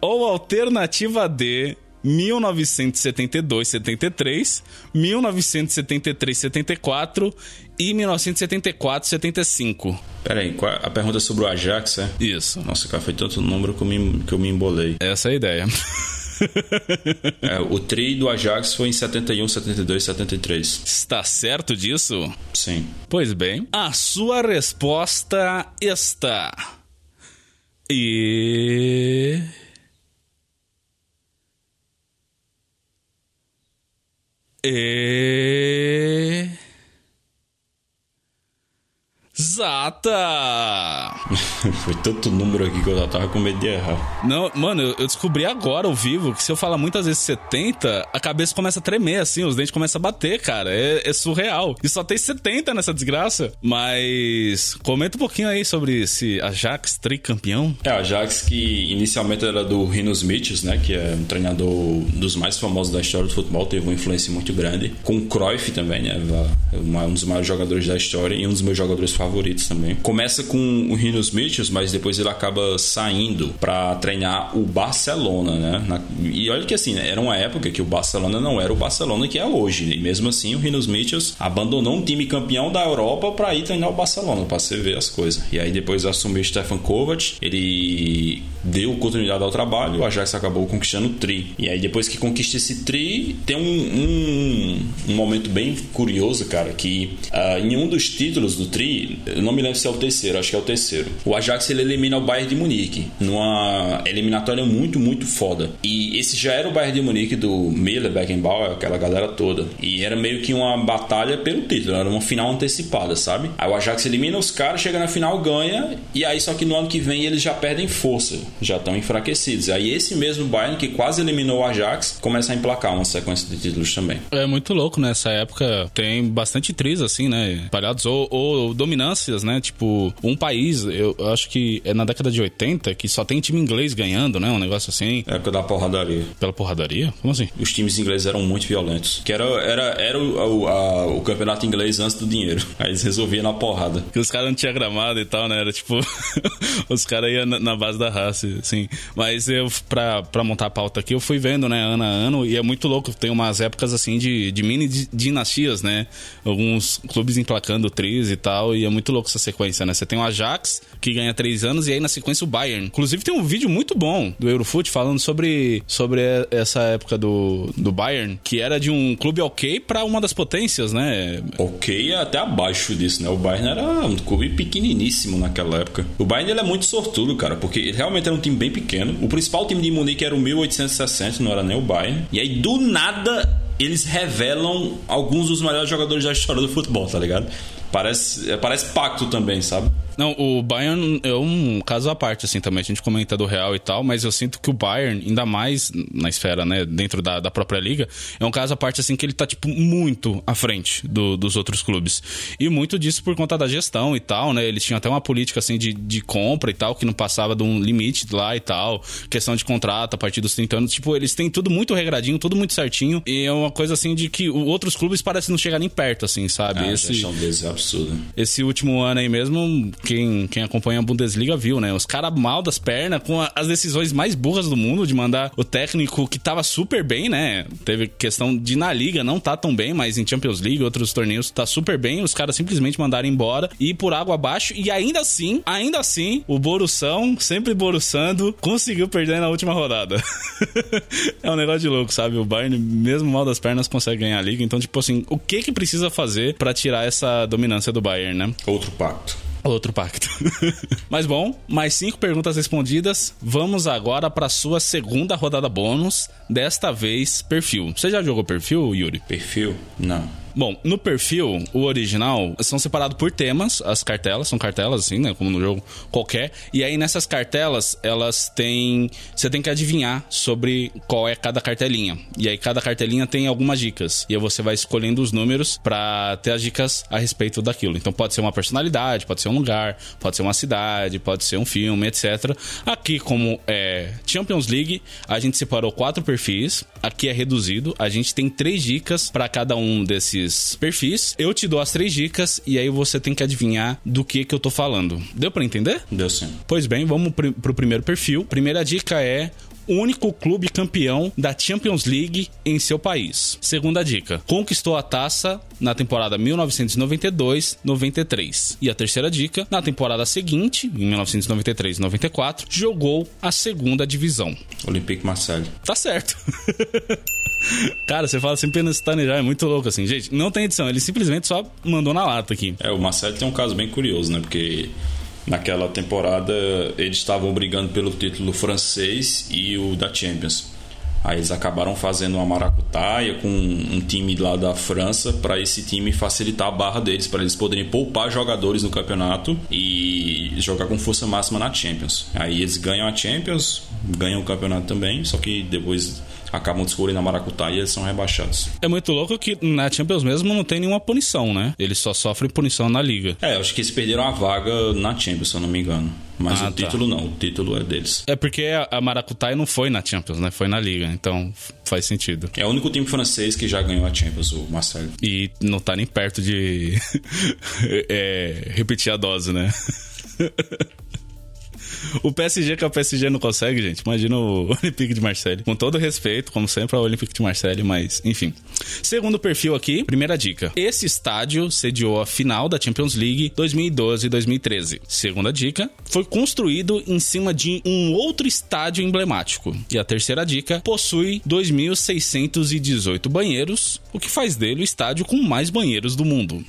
Ou alternativa D, 1972-73, 1973-74 e 1974-75. Peraí, a pergunta é sobre o Ajax, é? Isso. Nossa, cara, foi tanto número que eu me, que eu me embolei. Essa é a ideia. é, o tri do Ajax foi em 71, 72, 73. Está certo disso? Sim. Pois bem, a sua resposta está. E. E. Exata! Foi tanto número aqui que eu já tava com medo de errar. Não, mano, eu descobri agora ao vivo que se eu falar muitas vezes 70, a cabeça começa a tremer, assim, os dentes começam a bater, cara. É, é surreal. E só tem 70 nessa desgraça. Mas comenta um pouquinho aí sobre esse Ajax tricampeão. É, Ajax que inicialmente era do Rinos Mitchell, né? Que é um treinador dos mais famosos da história do futebol, teve uma influência muito grande. Com o Cruyff também, né? Um dos maiores jogadores da história e um dos meus jogadores favoritos favoritos também. Começa com o Rinos Mitchells, mas depois ele acaba saindo para treinar o Barcelona, né? Na, e olha que assim, né? era uma época que o Barcelona não era o Barcelona que é hoje. E mesmo assim, o Rinos Mitchells abandonou um time campeão da Europa para ir treinar o Barcelona, para você ver as coisas. E aí depois assumiu o Stefan Kovac, ele deu continuidade ao trabalho, o Ajax acabou conquistando o tri. E aí depois que conquista esse tri, tem um, um, um momento bem curioso, cara, que uh, em um dos títulos do tri, eu não me lembro se é o terceiro, acho que é o terceiro. O Ajax ele elimina o Bayern de Munique numa eliminatória muito, muito foda. E esse já era o Bayern de Munique do Miller, Beckenbauer, aquela galera toda. E era meio que uma batalha pelo título, era uma final antecipada, sabe? Aí o Ajax elimina os caras, chega na final, ganha, e aí só que no ano que vem eles já perdem força, já estão enfraquecidos. Aí esse mesmo Bayern que quase eliminou o Ajax começa a emplacar uma sequência de títulos também. É muito louco nessa época, tem bastante triz assim, né? Espalhados ou, ou dominando instâncias, né? Tipo, um país, eu acho que é na década de 80 que só tem time inglês ganhando, né? Um negócio assim. É época da porradaria. Pela porradaria? Como assim? Os times ingleses eram muito violentos. Que era, era, era o, a, o campeonato inglês antes do dinheiro. Aí eles resolviam na porrada. Que os caras não tinham gramado e tal, né? Era tipo. os caras iam na, na, base da raça, assim. Mas eu, pra, pra montar a pauta aqui, eu fui vendo, né? Ano a ano. E é muito louco. Tem umas épocas assim de, de mini dinastias, né? Alguns clubes emplacando tris e tal. E é muito louco essa sequência, né? Você tem o Ajax, que ganha três anos, e aí na sequência o Bayern. Inclusive tem um vídeo muito bom do Eurofoot falando sobre, sobre essa época do, do Bayern, que era de um clube ok para uma das potências, né? Ok até abaixo disso, né? O Bayern era um clube pequeniníssimo naquela época. O Bayern ele é muito sortudo, cara, porque realmente era um time bem pequeno. O principal time de Munique era o 1860, não era nem o Bayern. E aí do nada eles revelam alguns dos melhores jogadores da história do futebol, tá ligado? Parece, é, parece pacto também, sabe? Não, o Bayern é um caso à parte, assim, também. A gente comenta do Real e tal, mas eu sinto que o Bayern, ainda mais na esfera, né, dentro da, da própria liga, é um caso à parte, assim, que ele tá, tipo, muito à frente do, dos outros clubes. E muito disso por conta da gestão e tal, né? Eles tinham até uma política, assim, de, de compra e tal, que não passava de um limite lá e tal. Questão de contrato a partir dos 30 anos. Tipo, eles têm tudo muito regradinho, tudo muito certinho. E é uma coisa, assim, de que outros clubes parecem não chegar nem perto, assim, sabe? Ah, esse, a gestão deles é absurda. esse último ano aí mesmo, quem, quem acompanha a Bundesliga viu, né? Os caras mal das pernas, com a- as decisões mais burras do mundo, de mandar o técnico que tava super bem, né? Teve questão de na Liga não tá tão bem, mas em Champions League, outros torneios, tá super bem. Os caras simplesmente mandaram embora e por água abaixo. E ainda assim, ainda assim, o Borussão, sempre borussando, conseguiu perder na última rodada. é um negócio de louco, sabe? O Bayern, mesmo mal das pernas, consegue ganhar a Liga. Então, tipo assim, o que que precisa fazer pra tirar essa dominância do Bayern, né? Outro pacto. Outro pacto. Mas bom, mais cinco perguntas respondidas. Vamos agora para sua segunda rodada bônus. Desta vez, perfil. Você já jogou perfil, Yuri? Perfil? Não. Bom, no perfil, o original, são separados por temas, as cartelas, são cartelas assim, né, como no jogo qualquer. E aí nessas cartelas, elas têm, você tem que adivinhar sobre qual é cada cartelinha. E aí cada cartelinha tem algumas dicas. E aí você vai escolhendo os números pra ter as dicas a respeito daquilo. Então pode ser uma personalidade, pode ser um lugar, pode ser uma cidade, pode ser um filme, etc. Aqui como é Champions League, a gente separou quatro perfis. Aqui é reduzido, a gente tem três dicas pra cada um desses perfis. Eu te dou as três dicas e aí você tem que adivinhar do que que eu tô falando. Deu pra entender? Deu sim. Pois bem, vamos pro primeiro perfil. Primeira dica é único clube campeão da Champions League em seu país. Segunda dica: conquistou a taça na temporada 1992-93. E a terceira dica: na temporada seguinte, em 1993-94, jogou a segunda divisão. Olympique Marseille. Tá certo. Cara, você fala assim pelo estanejar, é muito louco assim. Gente, não tem edição, ele simplesmente só mandou na lata aqui. É, o Marseille tem um caso bem curioso, né? Porque naquela temporada eles estavam brigando pelo título francês e o da Champions. Aí eles acabaram fazendo uma maracutaia com um time lá da França para esse time facilitar a barra deles, para eles poderem poupar jogadores no campeonato e jogar com força máxima na Champions. Aí eles ganham a Champions, ganham o campeonato também, só que depois acabam descobrindo a maracutaia e eles são rebaixados. É muito louco que na Champions mesmo não tem nenhuma punição, né? Eles só sofrem punição na liga. É, eu acho que eles perderam a vaga na Champions, se eu não me engano. Mas Ah, o tá. título não, o título é deles. É porque a Maracutaia não foi na Champions, né? Foi na liga, então faz sentido. É o único time francês que já ganhou a Champions, o Marcelo. E não tá nem perto de é, repetir a dose, né? O PSG que é o PSG não consegue, gente. Imagina o Olympique de Marseille. Com todo respeito, como sempre, ao Olympique de Marseille, mas enfim. Segundo perfil aqui, primeira dica. Esse estádio sediou a final da Champions League 2012 e 2013. Segunda dica, foi construído em cima de um outro estádio emblemático. E a terceira dica, possui 2.618 banheiros, o que faz dele o estádio com mais banheiros do mundo.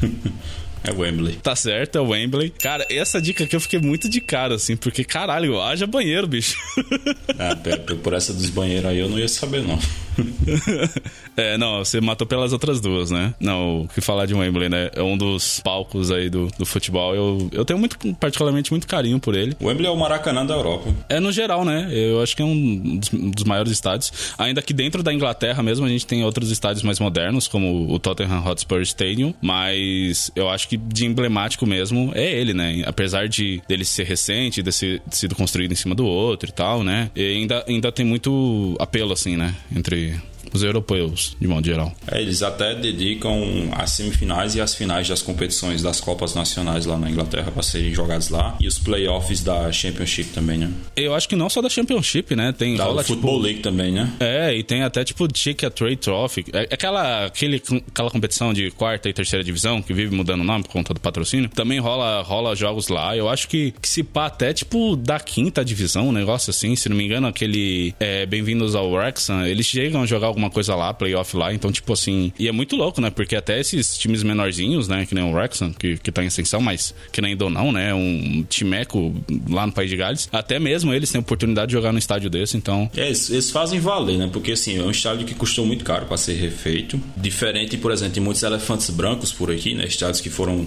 É o Wembley. Tá certo, é o Wembley. Cara, essa dica aqui eu fiquei muito de cara, assim, porque caralho, haja banheiro, bicho. Ah, pe- por essa dos banheiros aí eu não ia saber, não. é, não, você matou pelas outras duas, né? Não, o que falar de Wembley, né? É um dos palcos aí do, do futebol. Eu, eu tenho muito, particularmente, muito carinho por ele. O Wembley é o Maracanã da Europa. É no geral, né? Eu acho que é um dos, dos maiores estádios. Ainda que dentro da Inglaterra mesmo a gente tem outros estádios mais modernos, como o Tottenham Hotspur Stadium, mas eu acho que de emblemático mesmo é ele, né? Apesar de dele ser recente, de ser de sido construído em cima do outro e tal, né? E ainda, ainda tem muito apelo, assim, né? Entre os europeus, de modo geral. É, eles até dedicam as semifinais e as finais das competições das Copas Nacionais lá na Inglaterra para serem jogadas lá. E os playoffs da Championship também, né? Eu acho que não só da Championship, né? Tem Da rola, Football tipo, League também, né? É, e tem até tipo Ticket Trade Trophy. É aquela, aquele, aquela competição de quarta e terceira divisão que vive mudando o nome por conta do patrocínio. Também rola, rola jogos lá. Eu acho que, que se pá até tipo da quinta divisão, um negócio assim. Se não me engano, aquele é, Bem-vindos ao Wrexham, eles chegam a jogar alguma coisa lá, playoff lá. Então, tipo assim. E é muito louco, né? Porque até esses times menorzinhos, né? Que nem o Wrexham, que, que tá em ascensão, mas que nem ou não, né? Um timeco lá no País de Gales. Até mesmo eles têm oportunidade de jogar num estádio desse, então. É, eles fazem valer, né? Porque assim, é um estádio que custou muito caro para ser refeito. Diferente, por exemplo, de muitos elefantes brancos por aqui, né? Estádios que foram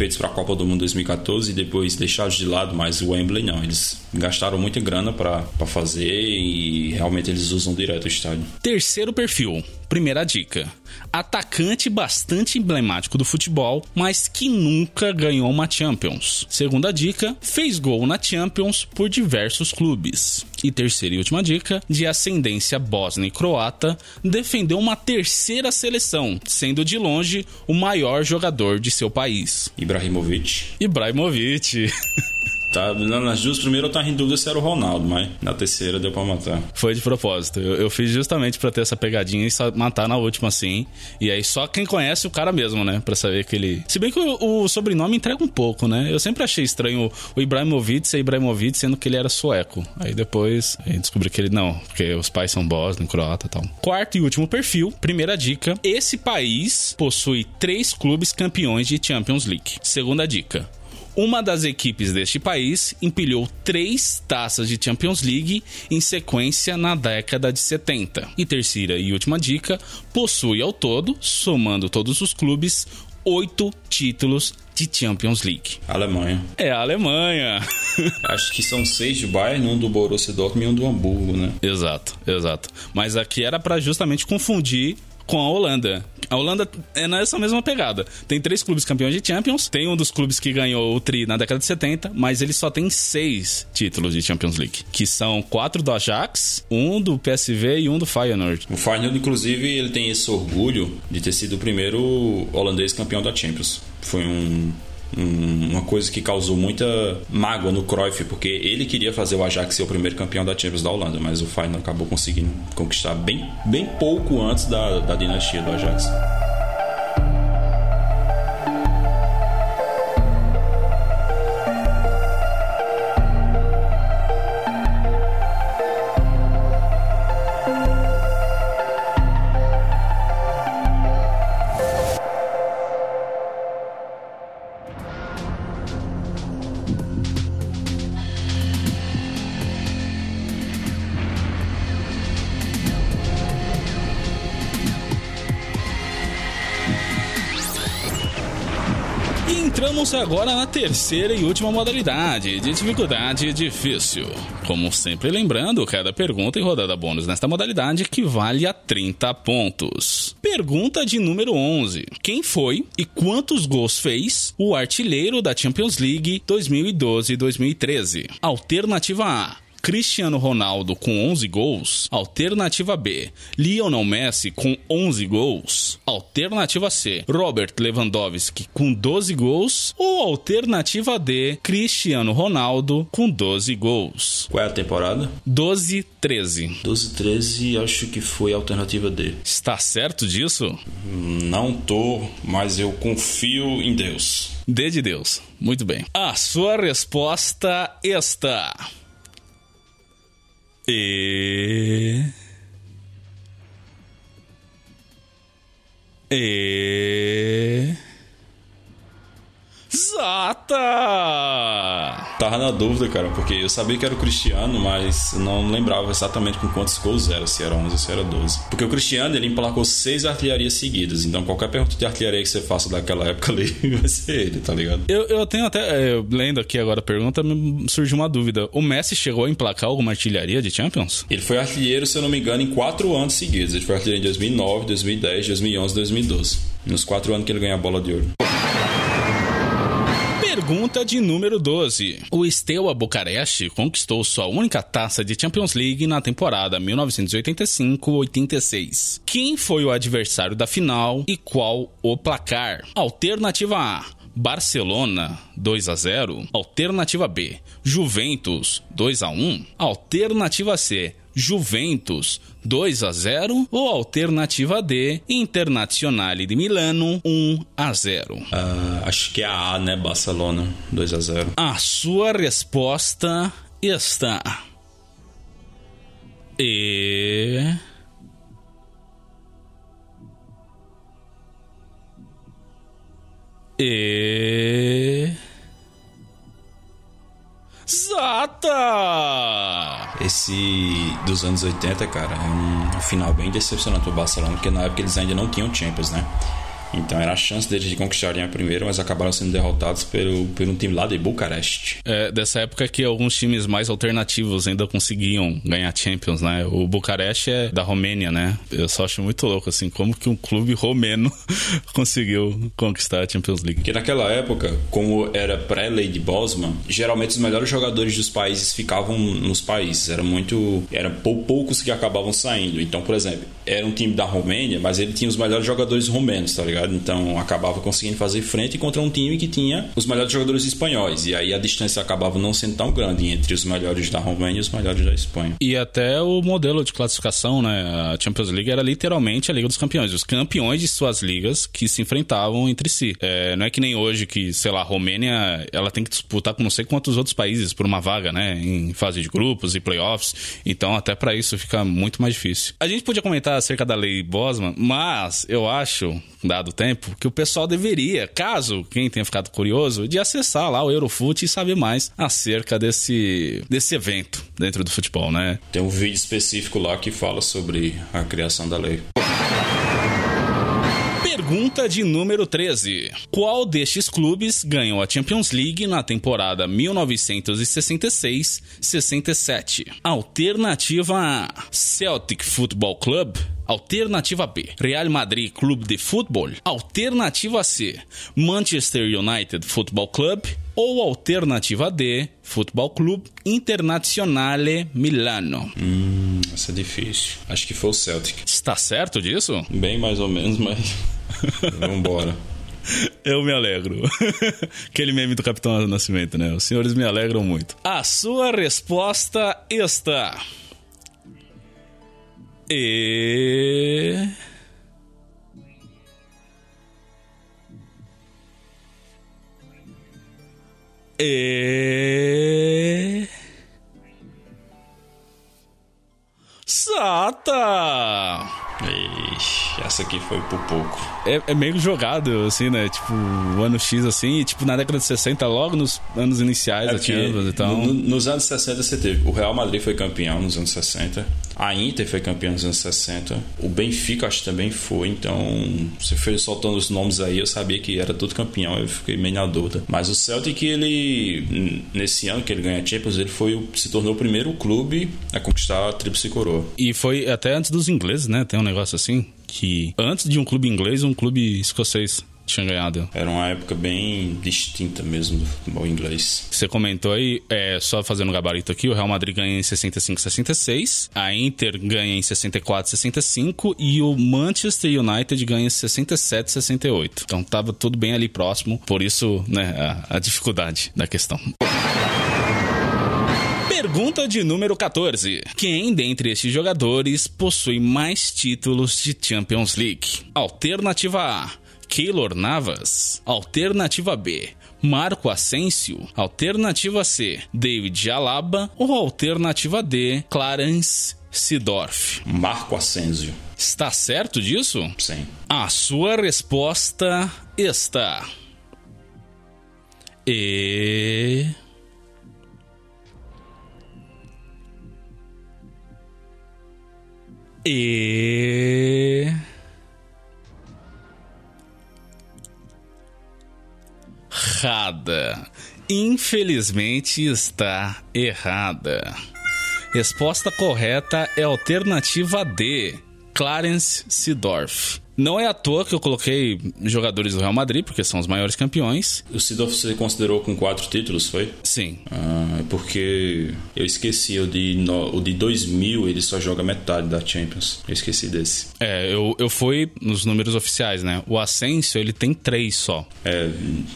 feitos para a Copa do Mundo 2014 e depois deixados de lado, mas o Wembley não. Eles gastaram muita grana para fazer e realmente eles usam direto o estádio. Terceiro perfil. Primeira dica: atacante bastante emblemático do futebol, mas que nunca ganhou uma Champions. Segunda dica: fez gol na Champions por diversos clubes. E terceira e última dica: de ascendência bósnia e croata, defendeu uma terceira seleção, sendo de longe o maior jogador de seu país. Ibrahimovic. Ibrahimovic. Tá, nas duas primeiras eu tava em dúvida se era o Ronaldo, mas na terceira deu pra matar. Foi de propósito. Eu, eu fiz justamente para ter essa pegadinha e matar na última, assim. E aí só quem conhece o cara mesmo, né? Pra saber que ele. Se bem que o, o sobrenome entrega um pouco, né? Eu sempre achei estranho o Ibrahimovic ser Ibrahimovic, sendo que ele era sueco. Aí depois descobriu que ele não, porque os pais são bósnio, croata e tal. Quarto e último perfil, primeira dica: esse país possui três clubes campeões de Champions League. Segunda dica: uma das equipes deste país empilhou três taças de Champions League em sequência na década de 70. E terceira e última dica: possui ao todo, somando todos os clubes, oito títulos de Champions League. Alemanha. É a Alemanha. Acho que são seis de Bayern, um do Borussia Dortmund e um do Hamburgo, né? Exato, exato. Mas aqui era para justamente confundir com a Holanda. A Holanda é nessa mesma pegada. Tem três clubes campeões de Champions, tem um dos clubes que ganhou o Tri na década de 70, mas ele só tem seis títulos de Champions League, que são quatro do Ajax, um do PSV e um do Feyenoord. O Feyenoord, inclusive, ele tem esse orgulho de ter sido o primeiro holandês campeão da Champions. Foi um uma coisa que causou muita mágoa no Cruyff, porque ele queria fazer o Ajax ser o primeiro campeão da Champions da Holanda, mas o Feyenoord acabou conseguindo conquistar bem, bem pouco antes da, da dinastia do Ajax. Entramos agora na terceira e última modalidade, de dificuldade difícil. Como sempre lembrando, cada pergunta e rodada bônus nesta modalidade equivale a 30 pontos. Pergunta de número 11. Quem foi e quantos gols fez o artilheiro da Champions League 2012-2013? Alternativa A. Cristiano Ronaldo com 11 gols. Alternativa B, Lionel Messi com 11 gols. Alternativa C, Robert Lewandowski com 12 gols. Ou alternativa D, Cristiano Ronaldo com 12 gols. Qual é a temporada? 12 13. 12 13, acho que foi a alternativa D. Está certo disso? Não tô, mas eu confio em Deus. D de Deus. Muito bem. A sua resposta está e. E. Zata! Tava na dúvida, cara, porque eu sabia que era o Cristiano, mas não lembrava exatamente com quantos gols era, se era 11 ou se era 12. Porque o Cristiano, ele emplacou seis artilharias seguidas, então qualquer pergunta de artilharia que você faça daquela época ali vai ser ele, tá ligado? Eu, eu tenho até, é, lendo aqui agora a pergunta, me surgiu uma dúvida. O Messi chegou a emplacar alguma artilharia de Champions? Ele foi artilheiro, se eu não me engano, em quatro anos seguidos. Ele foi artilheiro em 2009, 2010, 2011 2012. Nos quatro anos que ele ganhou a bola de ouro. Pergunta de número 12. O Steaua Bucareste conquistou sua única taça de Champions League na temporada 1985-86. Quem foi o adversário da final e qual o placar? Alternativa A. Barcelona 2 a 0, alternativa B, Juventus 2 a 1, alternativa C, Juventus 2 a 0 ou alternativa D, Internazionale de Milano 1 a 0? Uh, ah, acho que é a A, né, Barcelona 2 a 0. A sua resposta está e e Exata! Esse dos anos 80, cara, é um final bem decepcionante pro Barcelona, porque na época eles ainda não tinham Champions, né? Então era a chance deles de conquistarem a primeira, mas acabaram sendo derrotados pelo, por um time lá de Bucareste. É, dessa época que alguns times mais alternativos ainda conseguiam ganhar Champions, né? O Bucareste é da Romênia, né? Eu só acho muito louco, assim, como que um clube romeno conseguiu conquistar a Champions League. Porque naquela época, como era pré-lei de Bosman, geralmente os melhores jogadores dos países ficavam nos países. Era muito. Eram poucos que acabavam saindo. Então, por exemplo, era um time da Romênia, mas ele tinha os melhores jogadores romenos, tá ligado? Então acabava conseguindo fazer frente contra um time que tinha os melhores jogadores espanhóis. E aí a distância acabava não sendo tão grande entre os melhores da Romênia e os melhores da Espanha. E até o modelo de classificação, né? A Champions League era literalmente a Liga dos Campeões. Os campeões de suas ligas que se enfrentavam entre si. É, não é que nem hoje que, sei lá, a Romênia ela tem que disputar com não sei quantos outros países por uma vaga, né? Em fase de grupos e playoffs. Então, até para isso fica muito mais difícil. A gente podia comentar acerca da lei Bosman, mas eu acho, dado o tempo, que o pessoal deveria, caso quem tenha ficado curioso, de acessar lá o Eurofoot e saber mais acerca desse, desse evento dentro do futebol, né? Tem um vídeo específico lá que fala sobre a criação da lei. Pergunta de número 13. Qual destes clubes ganhou a Champions League na temporada 1966-67? Alternativa A: Celtic Football Club. Alternativa B: Real Madrid Clube de Futebol. Alternativa C: Manchester United Football Club. Ou alternativa D: Futebol Clube Internazionale Milano. Hum, essa é difícil. Acho que foi o Celtic. Está certo disso? Bem mais ou menos, mas. Vambora. Eu me alegro. Aquele meme do Capitão Nascimento, né? Os senhores me alegram muito. A sua resposta está. E. E. Sata! Ixi, essa aqui foi por pouco. É, é, meio jogado, assim, né? Tipo, o ano X, assim, e, tipo, na década de 60, logo nos anos iniciais É da porque Champions e tal. no- nos anos 60 você teve. O Real Madrid foi campeão nos anos 60. A Inter foi campeã nos anos 60. O Benfica acho que também foi. Então, você foi soltando os nomes aí, eu sabia que era tudo campeão. Eu fiquei meio na dúvida. Mas o Celtic, ele. Nesse ano que ele ganha a Champions, ele foi, se tornou o primeiro clube a conquistar a Tríplice Coroa. E foi até antes dos ingleses, né? Tem um negócio assim, que antes de um clube inglês, um clube escocês tinha ganhado. Era uma época bem distinta mesmo do futebol inglês. Você comentou aí, é, só fazendo um gabarito aqui, o Real Madrid ganha em 65, 66, a Inter ganha em 64, 65 e o Manchester United ganha em 67, 68. Então tava tudo bem ali próximo, por isso, né, a, a dificuldade da questão. Pergunta de número 14. Quem dentre estes jogadores possui mais títulos de Champions League? Alternativa A: Keylor Navas. Alternativa B: Marco Asensio. Alternativa C: David Alaba. Ou alternativa D: Clarence Sidorf. Marco Asensio. Está certo disso? Sim. A sua resposta está. E. E. Errada. Infelizmente está errada. Resposta correta é alternativa D. Clarence Sidorf. Não é à toa que eu coloquei jogadores do Real Madrid, porque são os maiores campeões. O Sidorf você considerou com quatro títulos, foi? Sim. Ah, porque eu esqueci o de, no- o de 2000, ele só joga metade da Champions. Eu esqueci desse. É, eu, eu fui nos números oficiais, né? O Asensio, ele tem três só. É,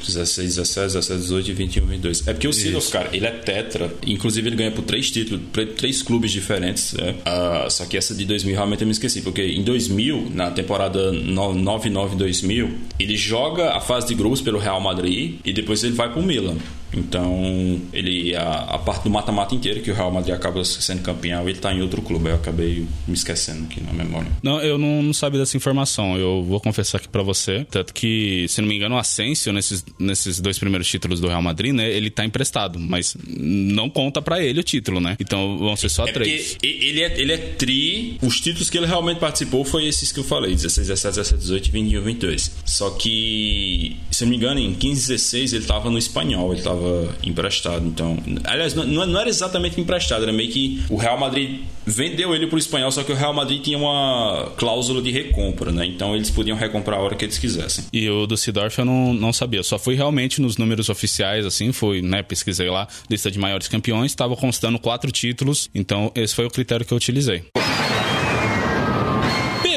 16, 17, 17, 18 e 21, 22. É porque o Sidorf, cara, ele é tetra. Inclusive, ele ganha por três títulos, por três clubes diferentes. né? Ah, só que essa de 2000 realmente eu me esqueci. Porque em 2000, na temporada 99-2000, ele joga a fase de grupos pelo Real Madrid e depois ele vai pro Milan. Então, ele a, a parte do mata-mata inteiro, que o Real Madrid acaba sendo campeão, ele tá em outro clube. Eu acabei me esquecendo aqui na memória. Não, eu não, não sabia dessa informação. Eu vou confessar aqui para você. Tanto que, se não me engano, o Asensio, nesses, nesses dois primeiros títulos do Real Madrid, né? Ele tá emprestado, mas não conta para ele o título, né? Então vão ser só é três. Ele é, ele é tri. Os títulos que ele realmente participou foi esses que eu falei: 16, 17, 17, 18 e 21, 22. Só que, se não me engano, em 15, 16 ele tava no espanhol, ele tava emprestado. Então, aliás, não, não era exatamente emprestado, era meio que o Real Madrid vendeu ele pro espanhol, só que o Real Madrid tinha uma cláusula de recompra, né? Então eles podiam recomprar a hora que eles quisessem. E o do Sidorf eu não, não sabia. Só fui realmente nos números oficiais, assim, fui, né? Pesquisei lá, lista de maiores campeões, estava constando quatro títulos. Então esse foi o critério que eu utilizei.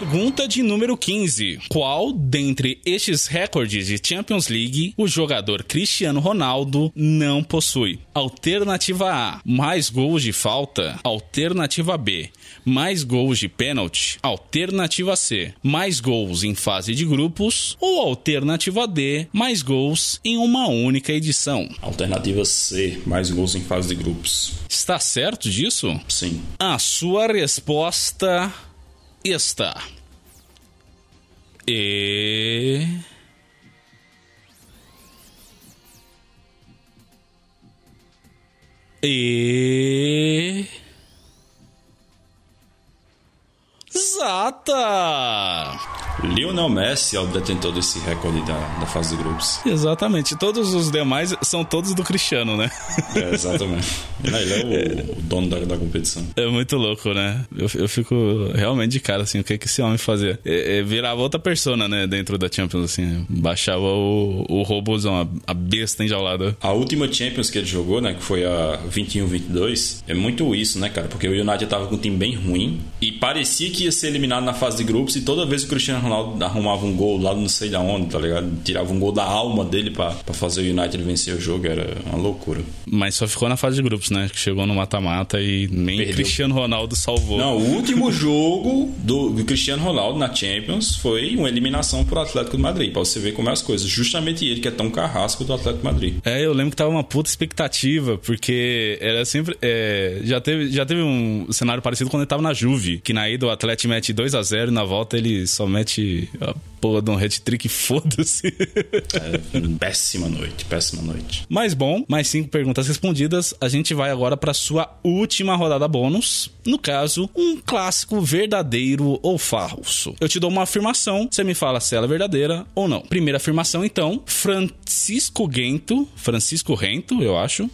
Pergunta de número 15. Qual dentre estes recordes de Champions League o jogador Cristiano Ronaldo não possui? Alternativa A: mais gols de falta. Alternativa B: mais gols de pênalti. Alternativa C: mais gols em fase de grupos. Ou alternativa D: mais gols em uma única edição. Alternativa C: mais gols em fase de grupos. Está certo disso? Sim. A sua resposta está. E. E. Exata! Lionel Messi é o detentor desse recorde da, da fase de grupos. Exatamente. Todos os demais são todos do Cristiano, né? É, exatamente. Ele é o, o dono da, da, competição. É muito louco, né? Eu, eu fico realmente de cara, assim, o que, que esse homem fazia? É, é, virava outra persona, né, dentro da Champions, assim. Baixava o, o robôzão, a, a besta enjaulada. A última Champions que ele jogou, né, que foi a 21-22, é muito isso, né, cara? Porque o United tava com um time bem ruim e parecia que ia ser eliminado na fase de grupos e toda vez o Cristiano Ronaldo arrumava um gol lá não sei da onde, tá ligado? Tirava um gol da alma dele para fazer o United vencer o jogo, era uma loucura. Mas só ficou na fase de grupos, né? Que chegou no mata-mata e nem Perdeu. Cristiano Ronaldo salvou. Não, o último jogo do, do, Cristiano Ronaldo na Champions foi uma eliminação pro Atlético de Madrid, pra você ver como é as coisas. Justamente ele que é tão carrasco do Atlético de Madrid. É, eu lembro que tava uma puta expectativa, porque era sempre. É, já, teve, já teve um cenário parecido quando ele tava na Juve, que na ida o Atlético mete 2 a 0 e na volta ele só mete a porra de um hat-trick, foda-se. É, péssima noite, péssima noite. Mas bom, mais cinco perguntas respondidas. A gente vai agora para sua última rodada bônus. No caso, um clássico verdadeiro ou falso. Eu te dou uma afirmação, você me fala se ela é verdadeira ou não. Primeira afirmação, então: Francisco Gento, Francisco Rento, eu acho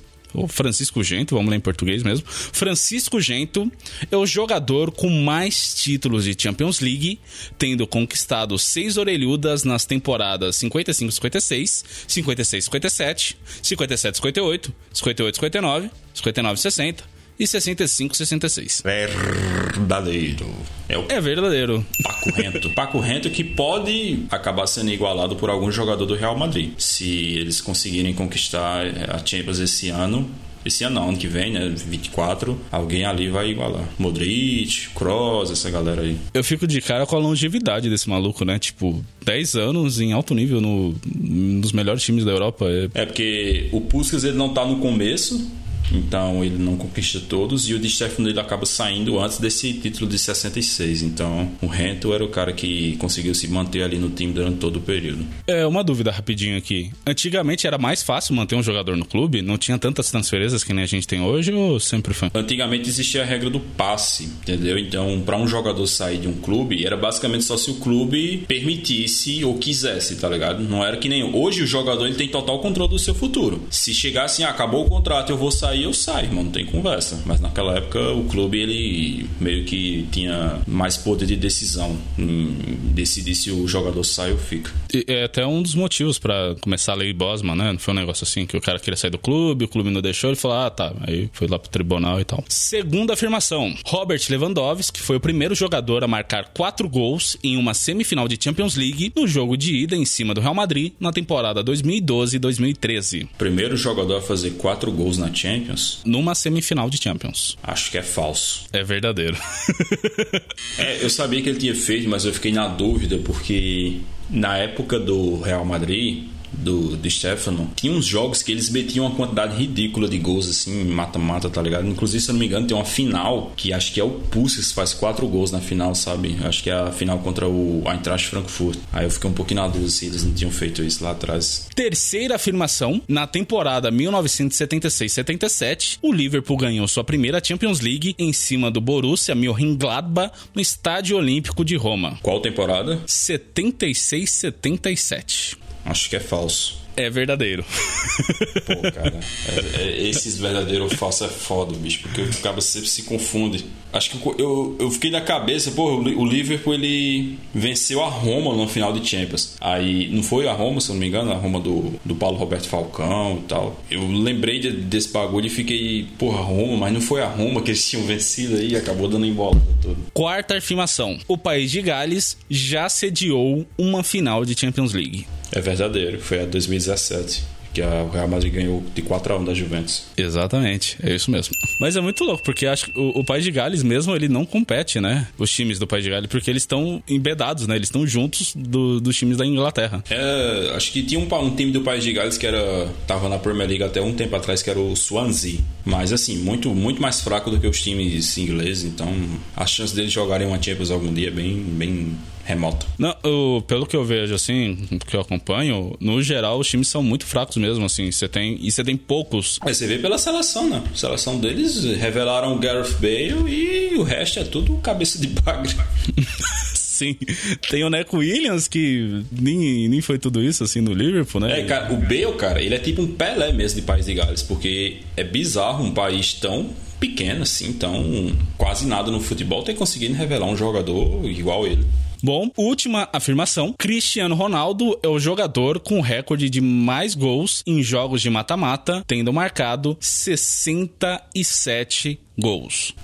Francisco Gento, vamos ler em português mesmo. Francisco Gento é o jogador com mais títulos de Champions League, tendo conquistado seis orelhudas nas temporadas 55-56, 56-57, 57-58, 58-59, 59-60 e 65-66. Verdadeiro. É, o é verdadeiro. Paco Rento. Paco Rento que pode acabar sendo igualado por algum jogador do Real Madrid. Se eles conseguirem conquistar a Champions esse ano, esse ano não, ano que vem, né? 24, alguém ali vai igualar. Modric, Kroos, essa galera aí. Eu fico de cara com a longevidade desse maluco, né? Tipo, 10 anos em alto nível no, nos melhores times da Europa. É, é porque o Puskas ele não tá no começo, então ele não conquista todos e o Di Stefano ele acaba saindo antes desse título de 66. Então o Rento era o cara que conseguiu se manter ali no time durante todo o período. É, uma dúvida rapidinho aqui. Antigamente era mais fácil manter um jogador no clube? Não tinha tantas transferências que nem a gente tem hoje ou sempre foi? Antigamente existia a regra do passe, entendeu? Então, para um jogador sair de um clube, era basicamente só se o clube permitisse ou quisesse, tá ligado? Não era que nem hoje o jogador ele tem total controle do seu futuro. Se chegar assim, ah, acabou o contrato, eu vou sair eu saio, mano, não tem conversa. Mas naquela época o clube ele meio que tinha mais poder de decisão em decidir se o jogador sai ou fica. E é até um dos motivos para começar a lei Bosman, né? Não foi um negócio assim que o cara queria sair do clube, o clube não deixou, ele falou: "Ah, tá". Aí foi lá pro tribunal e tal. Segunda afirmação. Robert Lewandowski foi o primeiro jogador a marcar quatro gols em uma semifinal de Champions League no jogo de ida em cima do Real Madrid na temporada 2012-2013. Primeiro jogador a fazer quatro gols na Champions Champions? Numa semifinal de Champions. Acho que é falso. É verdadeiro. é, eu sabia que ele tinha feito, mas eu fiquei na dúvida porque na época do Real Madrid do, do Stefano, tinha uns jogos que eles metiam uma quantidade ridícula de gols, assim, mata-mata, tá ligado? Inclusive, se eu não me engano, tem uma final que acho que é o Puskas faz quatro gols na final, sabe? Acho que é a final contra o Eintracht Frankfurt. Aí eu fiquei um pouquinho na dúvida se eles não tinham feito isso lá atrás. Terceira afirmação, na temporada 1976-77, o Liverpool ganhou sua primeira Champions League em cima do Borussia Mönchengladbach no Estádio Olímpico de Roma. Qual temporada? 76-77. Acho que é falso. É verdadeiro. Pô, cara, é, é, esses verdadeiros ou falso é foda, bicho, porque o cara sempre se confunde. Acho que eu, eu fiquei na cabeça, pô, o Liverpool ele venceu a Roma no final de Champions. Aí, não foi a Roma, se eu não me engano, a Roma do, do Paulo Roberto Falcão e tal. Eu lembrei de, desse bagulho e fiquei, porra, Roma, mas não foi a Roma que eles tinham vencido aí, acabou dando em bola tudo. Quarta afirmação: o país de Gales já sediou uma final de Champions League. É verdadeiro, foi a 2017 que a Real Madrid ganhou de 4 a 1 da Juventus. Exatamente, é isso mesmo. Mas é muito louco, porque acho que o, o País de Gales mesmo, ele não compete, né? Os times do País de Gales, porque eles estão embedados, né? Eles estão juntos do, dos times da Inglaterra. É, acho que tinha um, um, time do País de Gales que era tava na Premier League até um tempo atrás, que era o Swansea. Mas assim, muito, muito mais fraco do que os times ingleses, então a chance deles jogarem uma Champions algum dia é bem, bem remoto. Não, eu, pelo que eu vejo, assim, que eu acompanho, no geral os times são muito fracos mesmo, assim. Você tem. E você tem poucos. Mas você vê pela seleção, né? A seleção deles revelaram o Gareth Bale e o resto é tudo cabeça de bagre. Sim. Tem o Neco Williams, que nem, nem foi tudo isso, assim, no Liverpool, né? É, cara, o Bale, cara, ele é tipo um Pelé mesmo de País de Gales, porque é bizarro um país tão pequeno, assim, tão quase nada no futebol ter conseguido revelar um jogador igual ele. Bom, última afirmação: Cristiano Ronaldo é o jogador com recorde de mais gols em jogos de mata-mata, tendo marcado 67 gols.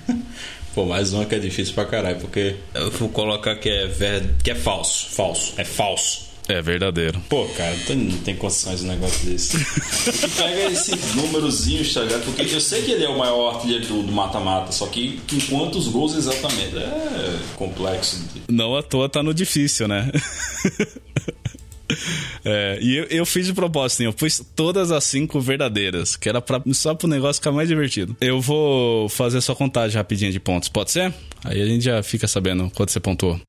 Pô, mais uma que é difícil pra caralho, porque eu vou colocar que é, ver... que é falso. Falso. É falso. É verdadeiro. Pô, cara, não tem condições de um negócio desse. pega esses númerozinhos, tá ligado? Porque eu sei que ele é o maior artilheiro do mata-mata, só que em quantos gols exatamente? É complexo. Não à toa tá no difícil, né? É, e eu, eu, fiz de propósito, assim, eu pus todas as cinco verdadeiras, que era pra, só pro negócio ficar mais divertido. Eu vou fazer sua contagem rapidinha de pontos, pode ser? Aí a gente já fica sabendo quanto você pontuou.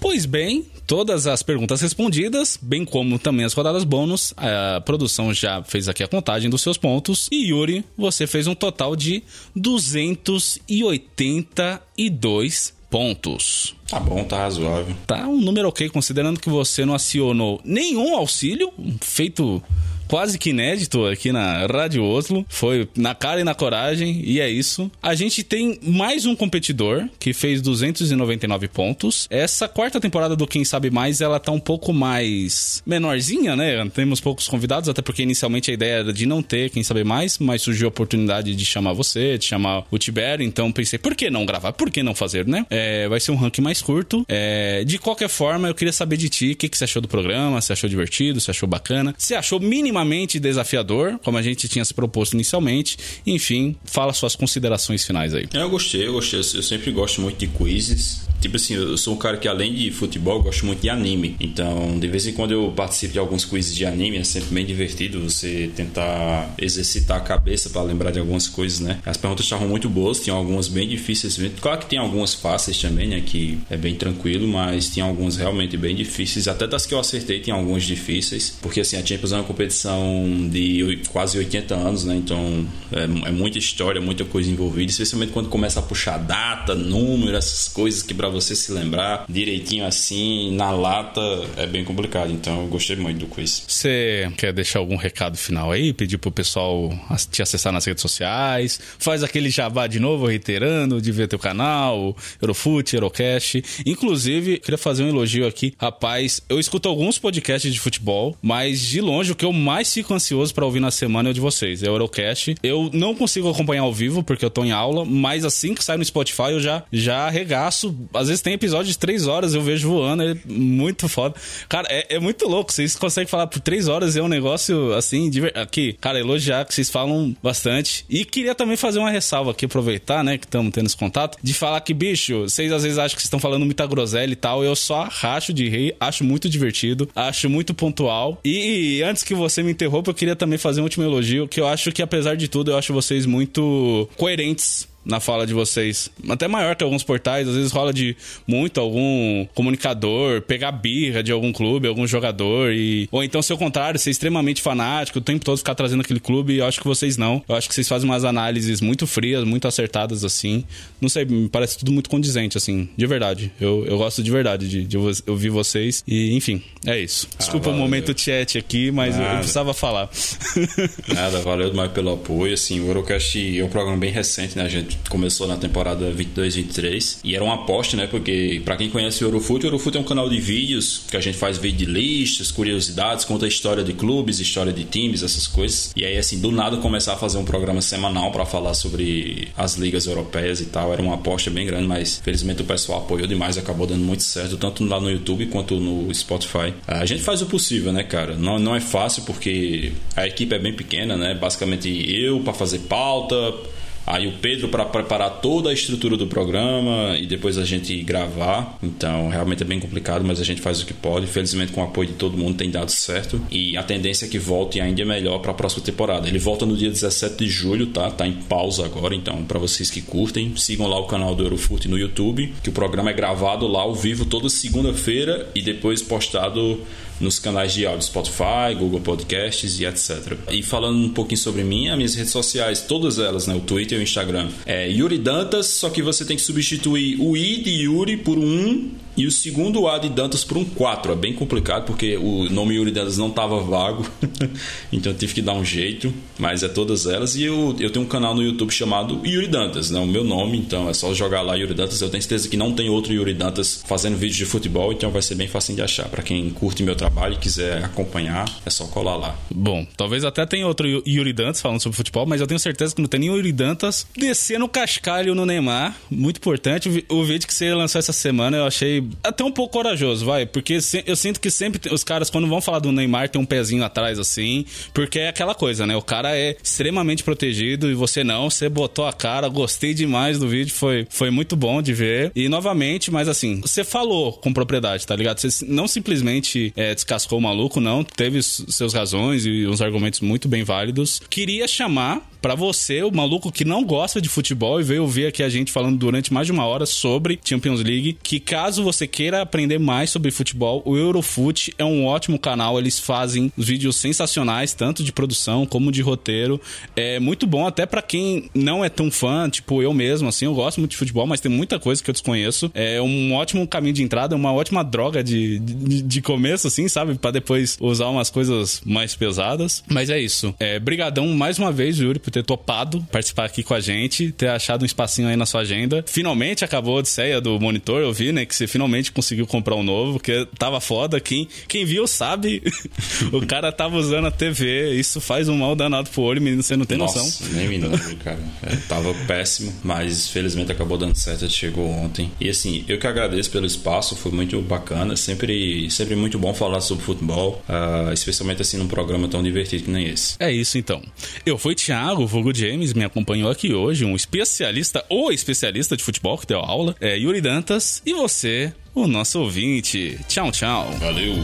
Pois bem, todas as perguntas respondidas, bem como também as rodadas bônus, a produção já fez aqui a contagem dos seus pontos. E Yuri, você fez um total de 282 pontos. Tá bom, tá razoável. Tá um número ok, considerando que você não acionou nenhum auxílio, feito quase que inédito aqui na Rádio Oslo. Foi na cara e na coragem, e é isso. A gente tem mais um competidor que fez 299 pontos. Essa quarta temporada do Quem Sabe Mais, ela tá um pouco mais menorzinha, né? Temos poucos convidados, até porque inicialmente a ideia era de não ter Quem Sabe Mais, mas surgiu a oportunidade de chamar você, de chamar o Tibério, então pensei, por que não gravar? Por que não fazer, né? É, vai ser um ranking mais curto. É, de qualquer forma, eu queria saber de ti, o que, que você achou do programa, se achou divertido, se achou bacana, se achou minimamente extremamente desafiador, como a gente tinha se proposto inicialmente. Enfim, fala suas considerações finais aí. Eu gostei, eu gostei. Eu sempre gosto muito de quizzes. Tipo assim, eu sou um cara que além de futebol, gosto muito de anime. Então, de vez em quando eu participo de alguns quizzes de anime, é sempre bem divertido você tentar exercitar a cabeça para lembrar de algumas coisas, né? As perguntas estavam muito boas, tinham algumas bem difíceis. Claro que tem algumas fáceis também, né? Que é bem tranquilo, mas tinha algumas realmente bem difíceis. Até das que eu acertei, tem algumas difíceis. Porque assim, a Champions é uma competição de quase 80 anos, né? Então é, é muita história, muita coisa envolvida, especialmente quando começa a puxar data, número, essas coisas que para você se lembrar direitinho assim, na lata, é bem complicado. Então eu gostei muito do quiz. Você quer deixar algum recado final aí? Pedir pro pessoal te acessar nas redes sociais? Faz aquele jabá de novo, reiterando, de ver teu canal, Eurofute, Eurocast. Inclusive, queria fazer um elogio aqui. Rapaz, eu escuto alguns podcasts de futebol, mas de longe o que eu mais mais fico ansioso para ouvir na semana é o de vocês, é o Eurocast. Eu não consigo acompanhar ao vivo porque eu tô em aula, mas assim que sai no Spotify eu já, já arregaço. Às vezes tem episódio de três horas, eu vejo voando, é muito foda. Cara, é, é muito louco, vocês conseguem falar por três horas, é um negócio assim, de, aqui, cara, elogiar que vocês falam bastante. E queria também fazer uma ressalva aqui, aproveitar, né, que estamos tendo esse contato, de falar que, bicho, vocês às vezes acham que estão falando muita groselha e tal, eu só racho de rei, acho muito divertido, acho muito pontual. E antes que você me interrompa, eu queria também fazer um último elogio, que eu acho que, apesar de tudo, eu acho vocês muito coerentes na fala de vocês. Até maior que alguns portais, às vezes rola de muito algum comunicador pegar birra de algum clube, algum jogador e ou então ser o contrário, ser extremamente fanático, o tempo todo ficar trazendo aquele clube, e eu acho que vocês não. Eu acho que vocês fazem umas análises muito frias, muito acertadas assim. Não sei, me parece tudo muito condizente assim, de verdade. Eu, eu gosto de verdade de, de ouvir vocês e, enfim, é isso. Desculpa ah, o momento chat aqui, mas eu, eu, precisava falar. Nada, valeu demais pelo apoio, assim, o Eurocast é um programa bem recente, né, gente? Começou na temporada 22-23 e era uma aposta, né? Porque para quem conhece o Eurofute, o Eurofute é um canal de vídeos que a gente faz vídeo de listas, curiosidades, conta história de clubes, história de times, essas coisas. E aí assim, do nada começar a fazer um programa semanal para falar sobre as ligas europeias e tal, era uma aposta bem grande, mas felizmente o pessoal apoiou demais, acabou dando muito certo, tanto lá no YouTube quanto no Spotify. A gente faz o possível, né, cara? Não, não é fácil porque a equipe é bem pequena, né? Basicamente eu para fazer pauta, Aí o Pedro para preparar toda a estrutura do programa e depois a gente gravar. Então, realmente é bem complicado, mas a gente faz o que pode. Felizmente, com o apoio de todo mundo, tem dado certo. E a tendência é que volte ainda melhor para a próxima temporada. Ele volta no dia 17 de julho, tá? Tá em pausa agora. Então, para vocês que curtem, sigam lá o canal do Eurofute no YouTube, que o programa é gravado lá ao vivo toda segunda-feira e depois postado nos canais de áudio Spotify, Google Podcasts e etc. E falando um pouquinho sobre mim, as minhas redes sociais, todas elas, né, o Twitter e o Instagram, é Yuri Dantas, só que você tem que substituir o I de Yuri por um e o segundo A de Dantas por um 4. É bem complicado porque o nome Yuri Dantas não estava vago, então eu tive que dar um jeito, mas é todas elas. E eu, eu tenho um canal no YouTube chamado Yuri Dantas, né? o meu nome, então é só jogar lá Yuri Dantas. Eu tenho certeza que não tem outro Yuri Dantas fazendo vídeos de futebol, então vai ser bem fácil de achar. Para quem curte meu trabalho e quiser acompanhar, é só colar lá. Bom, talvez até tenha outro Yuri Dantas falando sobre futebol, mas eu tenho certeza que não tem nenhum Yuri Dantas descendo o cascalho no Neymar. Muito importante. O vídeo que você lançou essa semana eu achei até um pouco corajoso, vai. Porque eu sinto que sempre os caras, quando vão falar do Neymar, tem um pezinho atrás assim. Porque é aquela coisa, né? O cara é extremamente protegido e você não. Você botou a cara, gostei demais do vídeo, foi, foi muito bom de ver. E novamente, mas assim, você falou com propriedade, tá ligado? Você não simplesmente é, descascou o maluco, não. Teve seus razões e uns argumentos muito bem válidos. Queria chamar para você, o maluco que não gosta de futebol e veio ouvir aqui a gente falando durante mais de uma hora sobre Champions League, que caso você queira aprender mais sobre futebol, o Eurofoot é um ótimo canal, eles fazem vídeos sensacionais, tanto de produção como de roteiro. É muito bom até para quem não é tão fã, tipo eu mesmo, assim, eu gosto muito de futebol, mas tem muita coisa que eu desconheço. É um ótimo caminho de entrada, uma ótima droga de, de, de começo, assim, sabe? para depois usar umas coisas mais pesadas. Mas é isso. É, brigadão mais uma vez, Yuri, por ter topado participar aqui com a gente, ter achado um espacinho aí na sua agenda. Finalmente acabou a odisseia do monitor, eu vi, né, que você finalmente conseguiu comprar um novo, porque tava foda. Quem, quem viu sabe, o cara tava usando a TV, isso faz um mal danado pro olho, menino, você não tem Nossa, noção. nem me lembro, cara. É, tava péssimo, mas felizmente acabou dando certo, chegou ontem. E assim, eu que agradeço pelo espaço, foi muito bacana, sempre, sempre muito bom falar sobre futebol, uh, especialmente assim num programa tão divertido que nem esse. É isso então. Eu fui Thiago, Vulgo James, me acompanhou aqui hoje, um especialista ou especialista de futebol que deu aula, é Yuri Dantas, e você, o nosso ouvinte. Tchau, tchau. Valeu.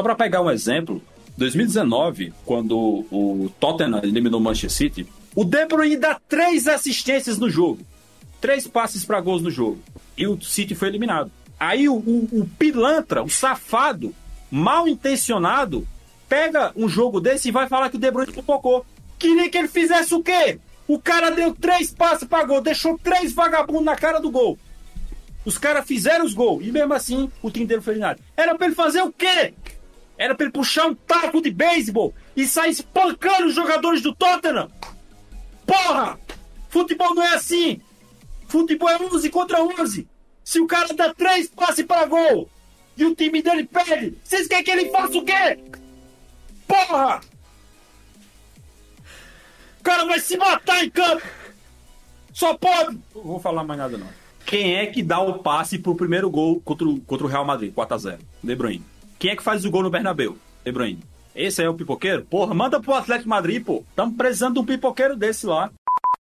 Só para pegar um exemplo, 2019, quando o Tottenham eliminou o Manchester City, o De Bruyne dá três assistências no jogo. Três passes para gols no jogo. E o City foi eliminado. Aí o, o, o pilantra, o safado, mal intencionado, pega um jogo desse e vai falar que o De Bruyne pipocou. Queria que ele fizesse o quê? O cara deu três passes para gol, deixou três vagabundos na cara do gol. Os caras fizeram os gols e mesmo assim o time dele foi eliminado. Era pra ele fazer o quê? Era pra ele puxar um taco de beisebol e sair espancando os jogadores do Tottenham. Porra! Futebol não é assim. Futebol é 11 contra 11. Se o cara dá três passes para gol e o time dele perde, vocês querem que ele faça o quê? Porra! O cara vai se matar em campo. Só pode. Não vou falar mais nada não. Quem é que dá o passe pro primeiro gol contra o, Real Madrid, 4x0? De Bruyne. Quem é que faz o gol no Bernabéu? De Bruyne. Esse aí é o pipoqueiro? Porra, manda pro Atlético Madrid, pô. Estamos precisando de um pipoqueiro desse lá.